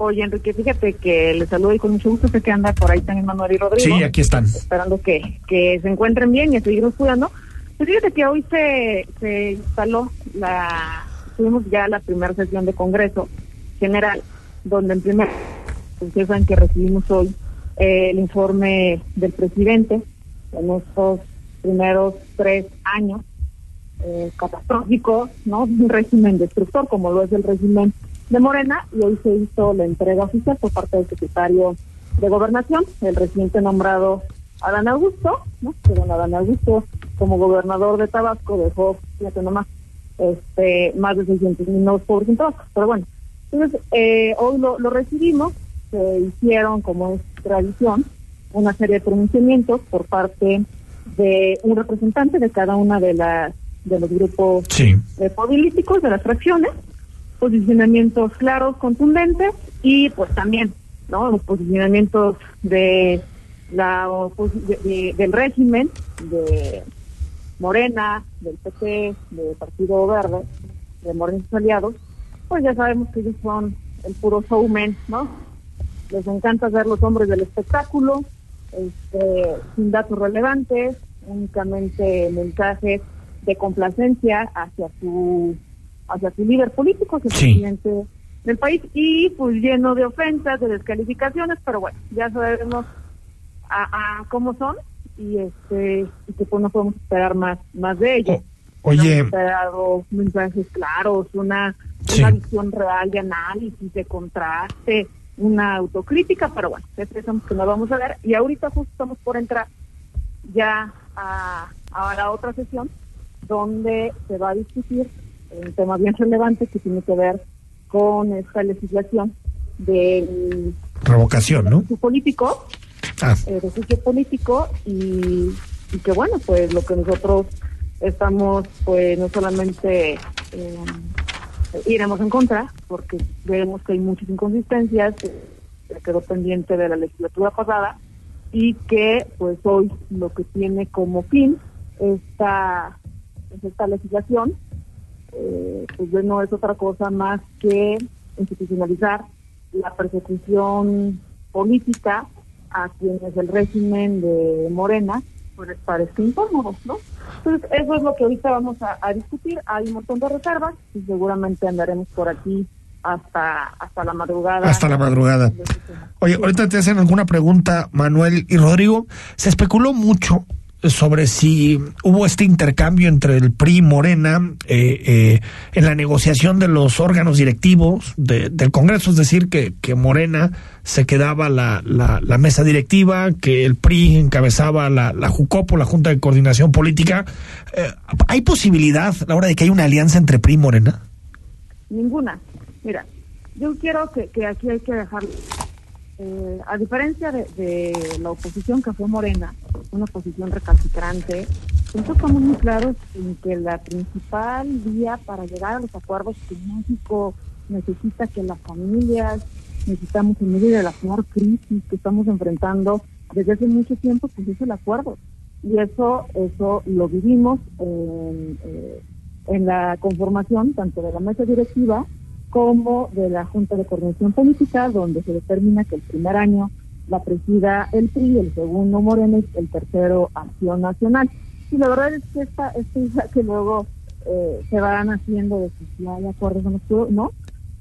[SPEAKER 16] Oye, Enrique, fíjate que les saludo y con mucho gusto sé que anda por ahí también Manuel y Rodrigo.
[SPEAKER 3] Sí, aquí están.
[SPEAKER 16] Esperando que, que se encuentren bien y a seguirnos cuidando. Pues fíjate que hoy se, se instaló la, tuvimos ya la primera sesión de Congreso General, donde en primer, ustedes saben que recibimos hoy eh, el informe del presidente en estos primeros tres años eh, catastróficos, ¿no? Un régimen destructor como lo es el régimen de Morena y hoy se hizo la entrega oficial por parte del secretario de Gobernación, el reciente nombrado Adán Augusto, ¿no? Don Adán Augusto como gobernador de Tabasco dejó, fíjate nomás, este, más de 600 mil nuevos pobres en Tabasco. Pero bueno, entonces eh, hoy lo, lo recibimos, se hicieron como es tradición una serie de pronunciamientos por parte de un representante de cada una de las de los grupos
[SPEAKER 3] Sí.
[SPEAKER 16] eh, políticos de las fracciones, posicionamientos claros, contundentes y pues también, ¿no? Los posicionamientos de la del régimen de Morena, del PT, del Partido Verde, de Morena aliados, pues ya sabemos que ellos son el puro showman, ¿no? Les encanta ser los hombres del espectáculo, este, sin datos relevantes, únicamente mensajes de complacencia hacia su hacia su líder político, que es el presidente del país, y pues lleno de ofensas, de descalificaciones, pero bueno, ya sabemos a, a cómo son y este y que pues no podemos esperar más más de ellos.
[SPEAKER 3] Oye,
[SPEAKER 16] Hemos esperado mensajes claros, una,
[SPEAKER 3] Sí.
[SPEAKER 16] una visión real de análisis, de contraste, una autocrítica, pero bueno, pensamos que no vamos a ver. Y ahorita justo estamos por entrar ya a, a la otra sesión donde se va a discutir un tema bien relevante que tiene que ver con esta legislación del
[SPEAKER 3] revocación, ¿no?
[SPEAKER 16] político,
[SPEAKER 3] Ah.
[SPEAKER 16] eh, de juicio político y, y que bueno, pues lo que nosotros estamos, pues no solamente eh, iremos en contra, porque vemos que hay muchas inconsistencias, que que quedó pendiente de la legislatura pasada y que pues hoy lo que tiene como fin esta, pues, esta legislación eh, pues no es otra cosa más que institucionalizar la persecución política a quienes el régimen de Morena pues les parece incómodo, ¿no? Entonces eso es lo que ahorita vamos a, a discutir. Hay un montón de reservas y seguramente andaremos por aquí hasta hasta la madrugada.
[SPEAKER 3] Hasta la madrugada. Oye, ahorita te hacen alguna pregunta, Manuel y Rodrigo. Se especuló mucho sobre si hubo este intercambio entre el PRI y Morena eh, eh, en la negociación de los órganos directivos de- del Congreso, es decir, que, que Morena se quedaba la, la, la mesa directiva, que el PRI encabezaba la, la JUCOPO, la Junta de Coordinación Política. Eh, ¿Hay posibilidad, Laura, de que haya una alianza entre PRI y Morena?
[SPEAKER 16] Ninguna. Mira, yo quiero que, que aquí hay que dejar, eh, a diferencia de, de la oposición que fue Morena, una oposición recalcitrante, nosotros estamos muy claros en que la principal vía para llegar a los acuerdos que México necesita que las familias, necesitamos en medio de la peor crisis que estamos enfrentando desde hace mucho tiempo, pues es el acuerdo. Y eso, eso lo vivimos en, eh, en la conformación tanto de la mesa directiva como de la Junta de Coordinación Política, donde se determina que el primer año la presida el PRI, el segundo Morena y el tercero Acción Nacional. Y la verdad es que esta, esta idea que luego eh, se van haciendo de si hay acuerdos o no, no.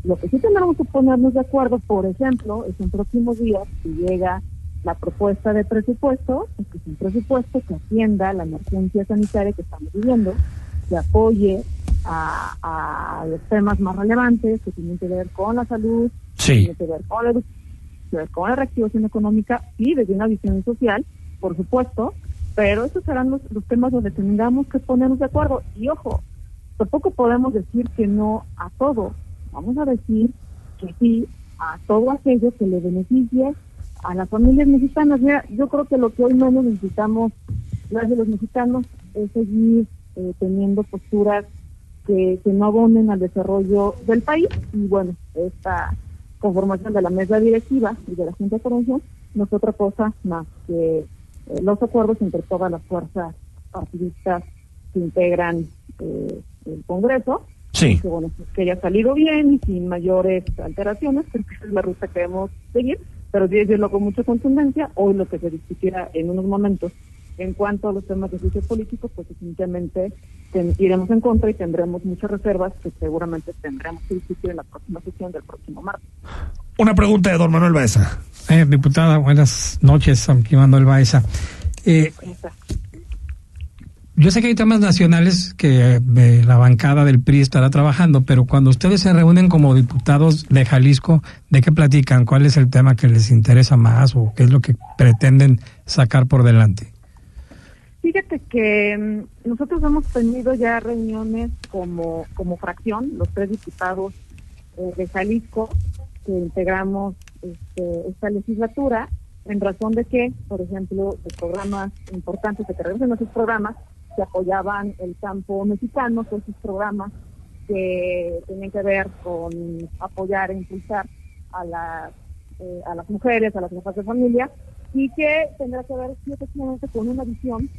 [SPEAKER 16] Lo que sí tendremos que ponernos de acuerdo, por ejemplo, es en próximos días si llega la propuesta de presupuesto, es que es un presupuesto que atienda la emergencia sanitaria que estamos viviendo, que apoye a, a los temas más relevantes que tienen que ver con la salud,
[SPEAKER 3] Sí.
[SPEAKER 16] que tienen que ver con la educación, con la reactivación económica y desde una visión social, por supuesto, pero esos serán los, los temas donde tengamos que ponernos de acuerdo. Y ojo, tampoco podemos decir que no a todo. Vamos a decir que sí a todo aquello que le beneficie a las familias mexicanas. Mira, yo creo que lo que hoy menos necesitamos, las de los mexicanos, es seguir eh, teniendo posturas que, que no abonen al desarrollo del país. Y bueno, esta conformación de la mesa directiva y de la Junta de Coordinación no es otra cosa más que eh, los acuerdos entre todas las fuerzas partidistas que integran eh, el Congreso.
[SPEAKER 3] Sí.
[SPEAKER 16] Que bueno, pues, que haya salido bien y sin mayores alteraciones, creo que esa es la ruta que debemos seguir, pero sí decirlo con mucha contundencia, hoy lo que se discutiera en unos momentos en cuanto a los temas de juicio político, pues definitivamente iremos en contra y tendremos muchas reservas que seguramente tendremos que discutir en la próxima sesión del próximo martes.
[SPEAKER 3] Una pregunta de don Manuel Baeza.
[SPEAKER 5] Eh, diputada, buenas noches, aquí Manuel Baeza. Eh, yo sé que hay temas nacionales que eh, la bancada del PRI estará trabajando, pero cuando ustedes se reúnen como diputados de Jalisco, ¿de qué platican? ¿Cuál es el tema que les interesa más o qué es lo que pretenden sacar por delante?
[SPEAKER 16] Fíjate que mm, nosotros hemos tenido ya reuniones como, como fracción, los tres diputados eh, de Jalisco, que integramos este, esta legislatura, en razón de que, por ejemplo, de programas importantes que tenemos en nuestros programas, que apoyaban el campo mexicano, todos esos programas que tenían que ver con apoyar e impulsar a las, eh, a las mujeres, a las jefas de familia, y que tendrá que ver efectivamente con una visión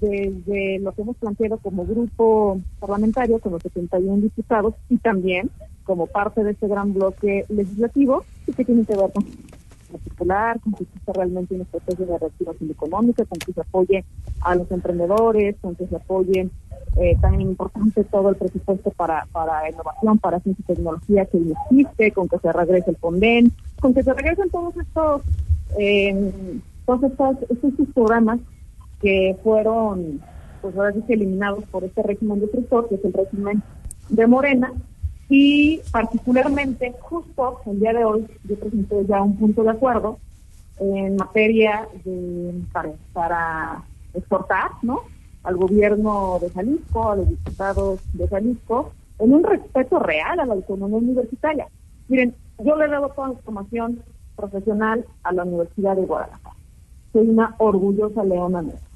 [SPEAKER 16] desde lo que hemos planteado como grupo parlamentario, con los 71 diputados, y también como parte de este gran bloque legislativo, y que tiene que ver con particular, con que exista realmente una estrategia de reactivación económica, con que se apoye a los emprendedores, con que se apoye eh, también importante todo el presupuesto para, para innovación, para ciencia y tecnología que existe, con que se regrese el Fonden, con que se regresen todos estos, eh, todos estos, estos programas que fueron, pues ahora sí eliminados por este régimen destructor, que es el régimen de Morena, y particularmente justo el día de hoy yo presenté ya un punto de acuerdo en materia de para, para exportar ¿no? al gobierno de Jalisco, a los diputados de Jalisco, en un respeto real a la autonomía universitaria. Miren, yo le he dado toda la formación profesional a la Universidad de Guadalajara. Soy una orgullosa leona nuestra.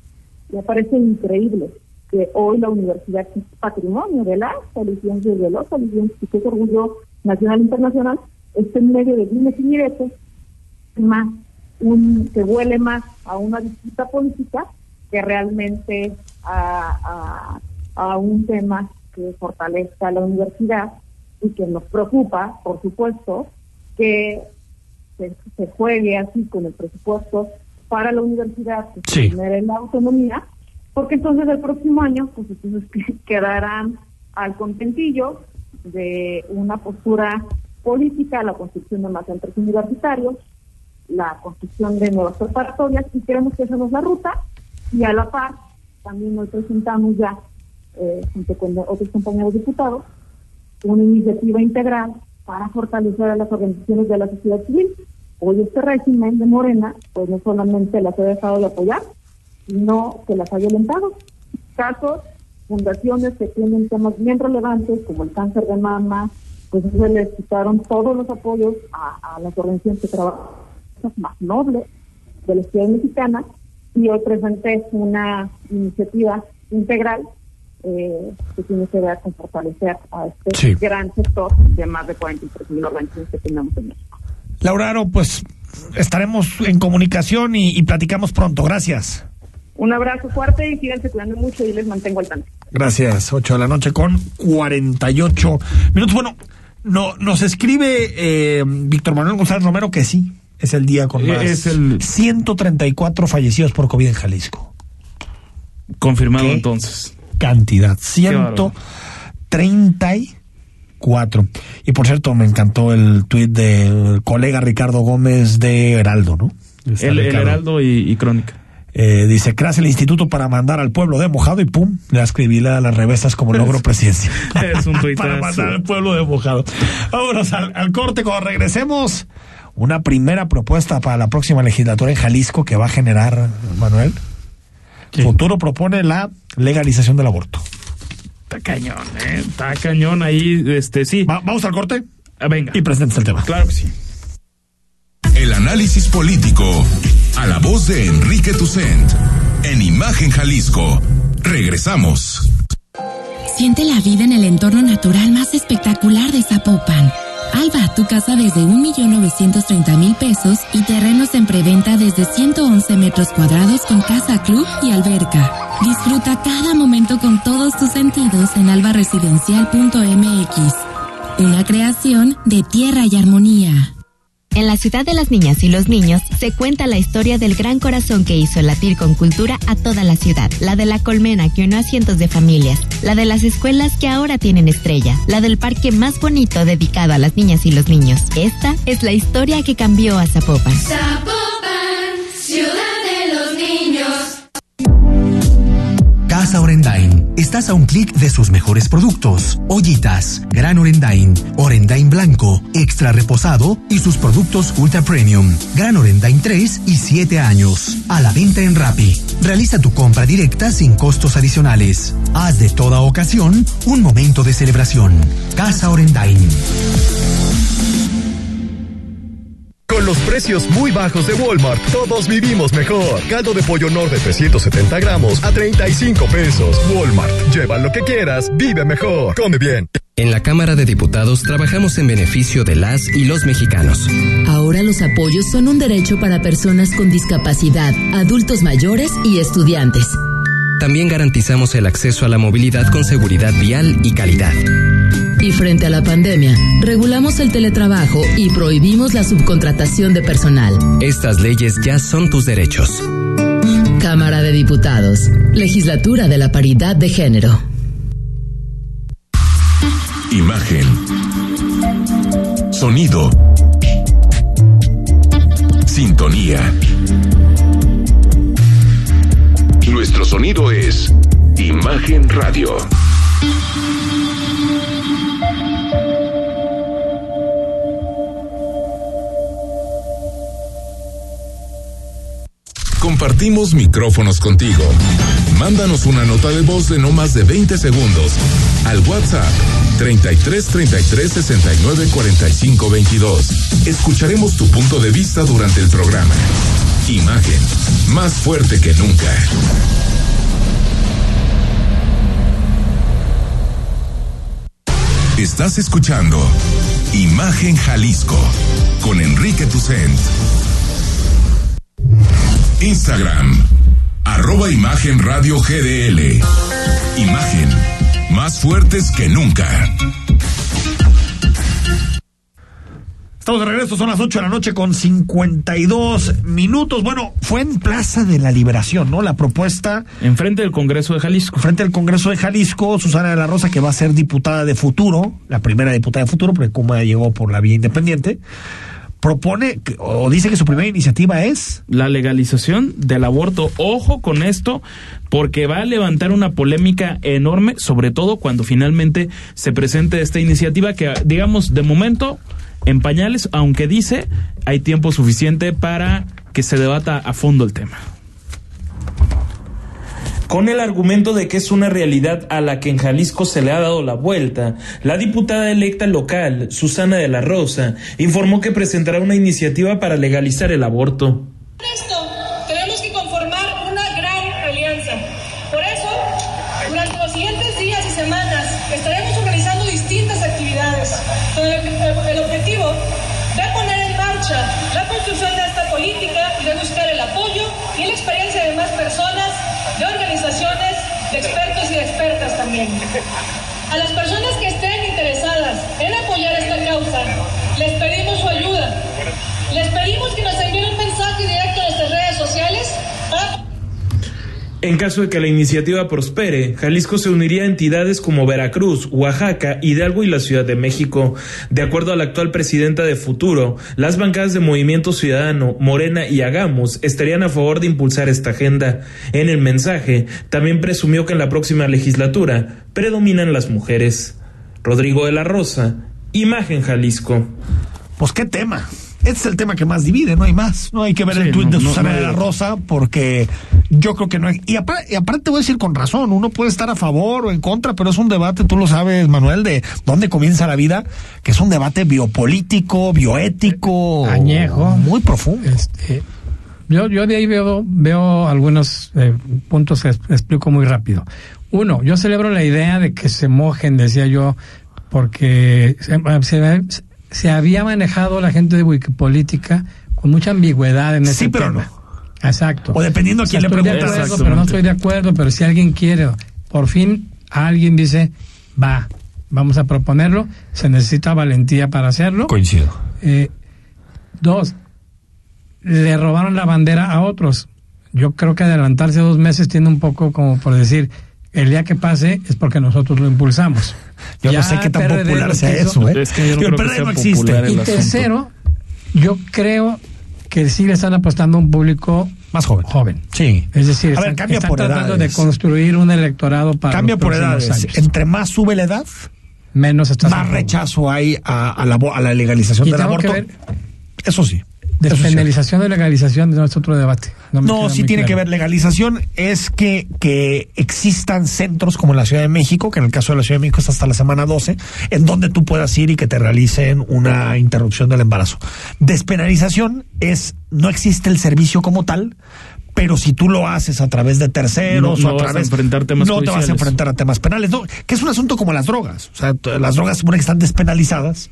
[SPEAKER 16] Me parece increíble que hoy la universidad que es patrimonio de las soluciones de los soluciones y que es orgullo nacional e internacional, esté en medio de dimes y diretes, más un, que huele más a una disputa política que realmente a, a, a un tema que fortalezca la universidad y que nos preocupa, por supuesto, que se, se juegue así con el presupuesto para la universidad, que
[SPEAKER 3] Sí.
[SPEAKER 16] se genere la autonomía, porque entonces el próximo año, pues entonces *laughs* que- quedarán al contentillo de una postura política, la construcción de más centros universitarios, la construcción de nuevas preparatorias, y queremos que es la ruta, y a la par, también hoy presentamos ya, eh, junto con otros compañeros diputados, una iniciativa integral para fortalecer a las organizaciones de la sociedad civil. Hoy este régimen de Morena, pues no solamente las ha dejado de apoyar, sino que las ha violentado. Casos, fundaciones que tienen temas bien relevantes, como el cáncer de mama, pues se les quitaron todos los apoyos a, a las organizaciones que trabajan más nobles de la ciudad mexicana, y hoy presenté una iniciativa integral eh, que tiene que ver con fortalecer a este
[SPEAKER 3] Sí.
[SPEAKER 16] gran sector de más de 43 mil organizaciones que tenemos en México.
[SPEAKER 3] Lauraro, pues estaremos en comunicación y, platicamos pronto. Gracias.
[SPEAKER 16] Un abrazo fuerte y síganse cuidando mucho y les mantengo al tanto.
[SPEAKER 3] Gracias. 8 de la noche con 48 minutos. Bueno, no, nos escribe eh, Víctor Manuel González Romero que sí, es el día con
[SPEAKER 4] eh,
[SPEAKER 3] más.
[SPEAKER 4] Es el...
[SPEAKER 3] 134 fallecidos por COVID en Jalisco.
[SPEAKER 4] Confirmado entonces.
[SPEAKER 3] Cantidad. 134 y por cierto, me encantó el tuit del colega Ricardo Gómez de Heraldo, ¿no?
[SPEAKER 4] El, Heraldo y, Crónica.
[SPEAKER 3] Eh, dice, creas el instituto para mandar al pueblo de mojado y pum, le escribí la, las revesas como logro *laughs* presidencia.
[SPEAKER 4] Es un *laughs*
[SPEAKER 3] Para mandar al pueblo de mojado. Vámonos al, al, corte cuando regresemos. Una primera propuesta para la próxima legislatura en Jalisco que va a generar, Manuel. Futuro propone la legalización del aborto.
[SPEAKER 4] Está cañón, ¿eh? Está cañón ahí, este, sí.
[SPEAKER 3] vamos al corte.
[SPEAKER 4] Ah, venga.
[SPEAKER 3] Y presentes el tema.
[SPEAKER 4] Claro que sí.
[SPEAKER 1] El análisis político a la voz de Enrique Tucent en Imagen Jalisco. Regresamos.
[SPEAKER 15] Siente la vida en el entorno natural más espectacular de Zapopan. Alba, tu casa desde 1.930.000 pesos y terrenos en preventa desde 111 metros cuadrados con casa club y alberca. Disfruta cada momento con todos tus sentidos en albaresidencial.mx. Una creación de tierra y armonía.
[SPEAKER 7] En la ciudad de las niñas y los niños se cuenta la historia del gran corazón que hizo latir con cultura a toda la ciudad. La de la colmena que unió a cientos de familias. La de las escuelas que ahora tienen estrella. La del parque más bonito dedicado a las niñas y los niños. Esta es la historia que cambió a Zapopan.
[SPEAKER 8] Zapopan, ciudad
[SPEAKER 17] Casa Orendain. Estás a un clic de sus mejores productos. Ollitas, Gran Orendain, Orendain Blanco, Extra Reposado y sus productos Ultra Premium. Gran Orendain 3 y 7 años. A la venta en Rappi. Realiza tu compra directa sin costos adicionales. Haz de toda ocasión un momento de celebración. Casa Orendain.
[SPEAKER 10] Con los precios muy bajos de Walmart, todos vivimos mejor. Caldo de pollo Nord de 370 gramos a 35 pesos. Walmart, lleva lo que quieras, vive mejor, come bien.
[SPEAKER 18] En la Cámara de Diputados trabajamos en beneficio de las y los mexicanos.
[SPEAKER 19] Ahora los apoyos son un derecho para personas con discapacidad, adultos mayores y estudiantes.
[SPEAKER 18] También garantizamos el acceso a la movilidad con seguridad vial y calidad.
[SPEAKER 19] Y frente a la pandemia, regulamos el teletrabajo y prohibimos la subcontratación de personal.
[SPEAKER 18] Estas leyes ya son tus derechos.
[SPEAKER 19] Cámara de Diputados, Legislatura de la Paridad de Género.
[SPEAKER 1] Imagen. Sonido. Sintonía. Nuestro sonido es Imagen Radio. Compartimos micrófonos contigo. Mándanos una nota de voz de no más de 20 segundos al WhatsApp 33 33 69 45 22. Escucharemos tu punto de vista durante el programa. Imagen, más fuerte que nunca. Estás escuchando Imagen Jalisco con Enrique Tucent. Instagram, arroba Imagen Radio GDL. Imagen, más fuertes que nunca.
[SPEAKER 3] Estamos de regreso, son las 8 de la noche con 52 minutos. Bueno, fue en Plaza de la Liberación, ¿no? La propuesta.
[SPEAKER 4] Enfrente del Congreso de Jalisco.
[SPEAKER 3] Frente al Congreso de Jalisco, Susana de la Rosa, que va a ser diputada de futuro, la primera diputada de futuro, porque como llegó por la vía independiente, propone o dice que su primera iniciativa es
[SPEAKER 4] la legalización del aborto. Ojo con esto, porque va a levantar una polémica enorme, sobre todo cuando finalmente se presente esta iniciativa que, digamos, de momento en pañales, aunque dice hay tiempo suficiente para que se debata a fondo el tema con el argumento de que es una realidad a la que en Jalisco se le ha dado la vuelta, la diputada electa local, Susana de la Rosa, informó que presentará una iniciativa para legalizar el aborto.
[SPEAKER 20] A las personas que estén interesadas en apoyar esta causa, les pedimos su ayuda. Les pedimos que nos envíen un mensaje directo a nuestras redes sociales para
[SPEAKER 4] en caso de que la iniciativa prospere, Jalisco se uniría a entidades como Veracruz, Oaxaca, Hidalgo y la Ciudad de México. De acuerdo a la actual presidenta de Futuro, las bancadas de Movimiento Ciudadano, Morena y Hagamos estarían a favor de impulsar esta agenda. En el mensaje, también presumió que en la próxima legislatura predominan las mujeres. Rodrigo de la Rosa, Imagen Jalisco.
[SPEAKER 3] Pues qué tema. Este es el tema que más divide, no hay más. No hay que ver
[SPEAKER 4] Sí,
[SPEAKER 3] el tuit de
[SPEAKER 4] no,
[SPEAKER 3] Susana
[SPEAKER 4] no
[SPEAKER 3] de la Rosa porque yo creo que no hay. Y aparte, y aparte te voy a decir con razón, uno puede estar a favor o en contra, pero es un debate, tú lo sabes, Manuel, de dónde comienza la vida, que es un debate biopolítico, bioético.
[SPEAKER 5] Añejo.
[SPEAKER 3] Muy profundo.
[SPEAKER 5] Este, yo, yo de ahí veo, veo algunos eh, puntos que explico muy rápido. Uno, yo celebro la idea de que se mojen, decía yo, porque se, se- se había manejado la gente de Wikipolítica con mucha ambigüedad en ese
[SPEAKER 3] Sí, pero
[SPEAKER 5] tema. Exacto.
[SPEAKER 3] O dependiendo a quién le preguntas.
[SPEAKER 5] pero no estoy de acuerdo, pero si alguien quiere, por fin alguien dice, va, vamos a proponerlo, se necesita valentía para hacerlo.
[SPEAKER 3] Coincido.
[SPEAKER 5] Eh, dos, le robaron la bandera a otros. Yo creo que adelantarse dos meses tiene un poco como por decir, el día que pase es porque nosotros lo impulsamos.
[SPEAKER 3] Yo
[SPEAKER 5] Ya
[SPEAKER 3] no sé qué tan
[SPEAKER 5] PRD
[SPEAKER 3] popular sea eso, ¿eh?
[SPEAKER 4] Es que yo no
[SPEAKER 3] Digo, el
[SPEAKER 4] creo que
[SPEAKER 3] PRD no existe.
[SPEAKER 5] Y
[SPEAKER 4] asunto.
[SPEAKER 5] tercero, yo creo que sí le están apostando a un público
[SPEAKER 3] más joven.
[SPEAKER 5] Joven.
[SPEAKER 3] Sí.
[SPEAKER 5] Es decir,
[SPEAKER 3] A ver,
[SPEAKER 5] están,
[SPEAKER 3] cambia
[SPEAKER 5] están
[SPEAKER 3] por
[SPEAKER 5] tratando
[SPEAKER 3] edades.
[SPEAKER 5] de construir un electorado para
[SPEAKER 3] Cambia
[SPEAKER 5] los
[SPEAKER 3] por edades.
[SPEAKER 5] años.
[SPEAKER 3] Entre más sube la edad,
[SPEAKER 5] menos está
[SPEAKER 3] más rechazo hay a, a la, a la legalización
[SPEAKER 5] Y
[SPEAKER 3] del aborto.
[SPEAKER 5] ver-
[SPEAKER 3] Eso sí.
[SPEAKER 5] Despenalización de legalización no es otro debate. No,
[SPEAKER 3] sí tiene que ver. Legalización es que, que existan centros como en la Ciudad de México, que en el caso de la Ciudad de México es hasta la semana 12, en donde tú puedas ir y que te realicen una interrupción del embarazo. Despenalización es, no existe el servicio como tal, pero si tú lo haces a través de terceros
[SPEAKER 4] No-
[SPEAKER 3] o a
[SPEAKER 4] vas a
[SPEAKER 3] través
[SPEAKER 4] enfrentar temas
[SPEAKER 3] no te vas a enfrentar a temas penales, no, que es un asunto como las drogas. O sea, las drogas se supone que están despenalizadas.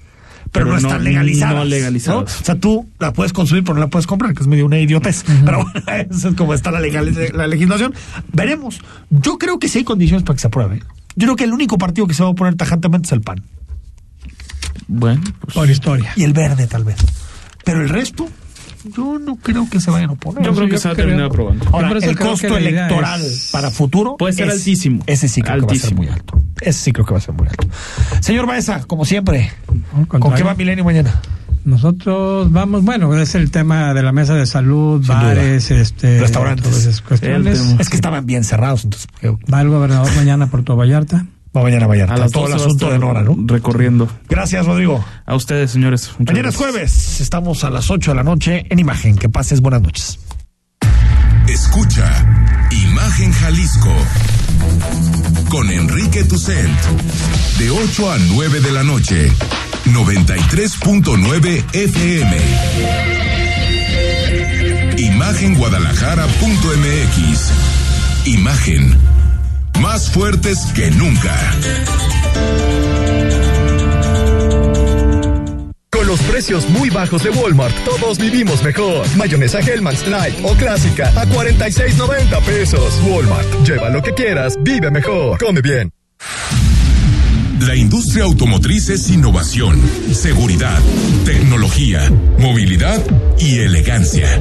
[SPEAKER 3] Pero,
[SPEAKER 4] Pero
[SPEAKER 3] no,
[SPEAKER 4] no-
[SPEAKER 3] están legalizadas.
[SPEAKER 4] no legalizadas.
[SPEAKER 3] ¿no? O sea, tú la puedes consumir, pero no la puedes comprar, que es medio una idiotez. Pero bueno, *laughs* eso es como está la, legal, la legislación. Veremos. Yo creo que sí hay condiciones para que se apruebe. Yo creo que el único partido que se va a oponer tajantemente es el PAN.
[SPEAKER 4] Bueno,
[SPEAKER 5] Por historia.
[SPEAKER 3] Y el verde, tal vez. Pero el resto, yo no creo que se vayan a oponer.
[SPEAKER 4] Yo creo que se va a terminar aprobando.
[SPEAKER 3] Ahora,
[SPEAKER 5] por
[SPEAKER 3] el costo electoral
[SPEAKER 5] es-
[SPEAKER 3] para futuro
[SPEAKER 4] Puede ser
[SPEAKER 3] es-
[SPEAKER 4] altísimo.
[SPEAKER 3] Ese sí creo que va a ser muy alto. Ese sí creo que va a ser muy alto. Señor Baeza, como siempre, ¿con qué va Milenio mañana?
[SPEAKER 5] Nosotros vamos, bueno, es el tema de la mesa de salud,
[SPEAKER 3] Sin duda.
[SPEAKER 5] bares, este,
[SPEAKER 3] Restaurantes.
[SPEAKER 5] todas esas cuestiones.
[SPEAKER 4] El tema.
[SPEAKER 3] Es que estaban bien cerrados, entonces
[SPEAKER 5] Va el gobernador mañana a Puerto Vallarta.
[SPEAKER 3] Va mañana a Vallarta.
[SPEAKER 4] A las
[SPEAKER 3] todo el
[SPEAKER 4] 12 va a
[SPEAKER 3] asunto de Nora, ¿no?
[SPEAKER 4] Recorriendo.
[SPEAKER 3] Gracias, Rodrigo.
[SPEAKER 4] A ustedes, señores. Muchas
[SPEAKER 3] Mañana es jueves. Estamos a las 8 de la noche en Imagen. Que pases buenas noches.
[SPEAKER 1] Escucha Imagen Jalisco con Enrique Tucent de 8 a 9 de la noche 93.9 FM Imagenguadalajara.mx Imagen más fuertes que nunca
[SPEAKER 10] Con los precios muy bajos de Walmart, todos vivimos mejor. Mayonesa Hellmann's Light o clásica a 46.90 pesos. Walmart, lleva lo que quieras, vive mejor, come bien.
[SPEAKER 1] La industria automotriz es innovación, seguridad, tecnología, movilidad y elegancia.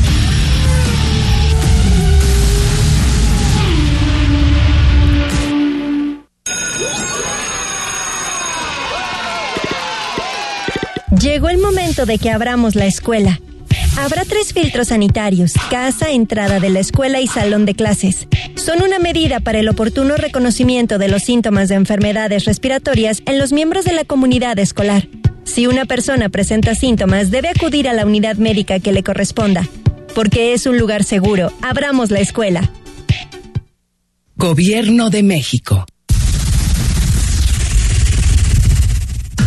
[SPEAKER 21] Llegó el momento de que abramos la escuela. Habrá tres filtros sanitarios, casa, entrada de la escuela y salón de clases. Son una medida para el oportuno reconocimiento de los síntomas de enfermedades respiratorias en los miembros de la comunidad escolar. Si una persona presenta síntomas, debe acudir a la unidad médica que le corresponda. Porque es un lugar seguro, abramos la escuela.
[SPEAKER 6] Gobierno de México.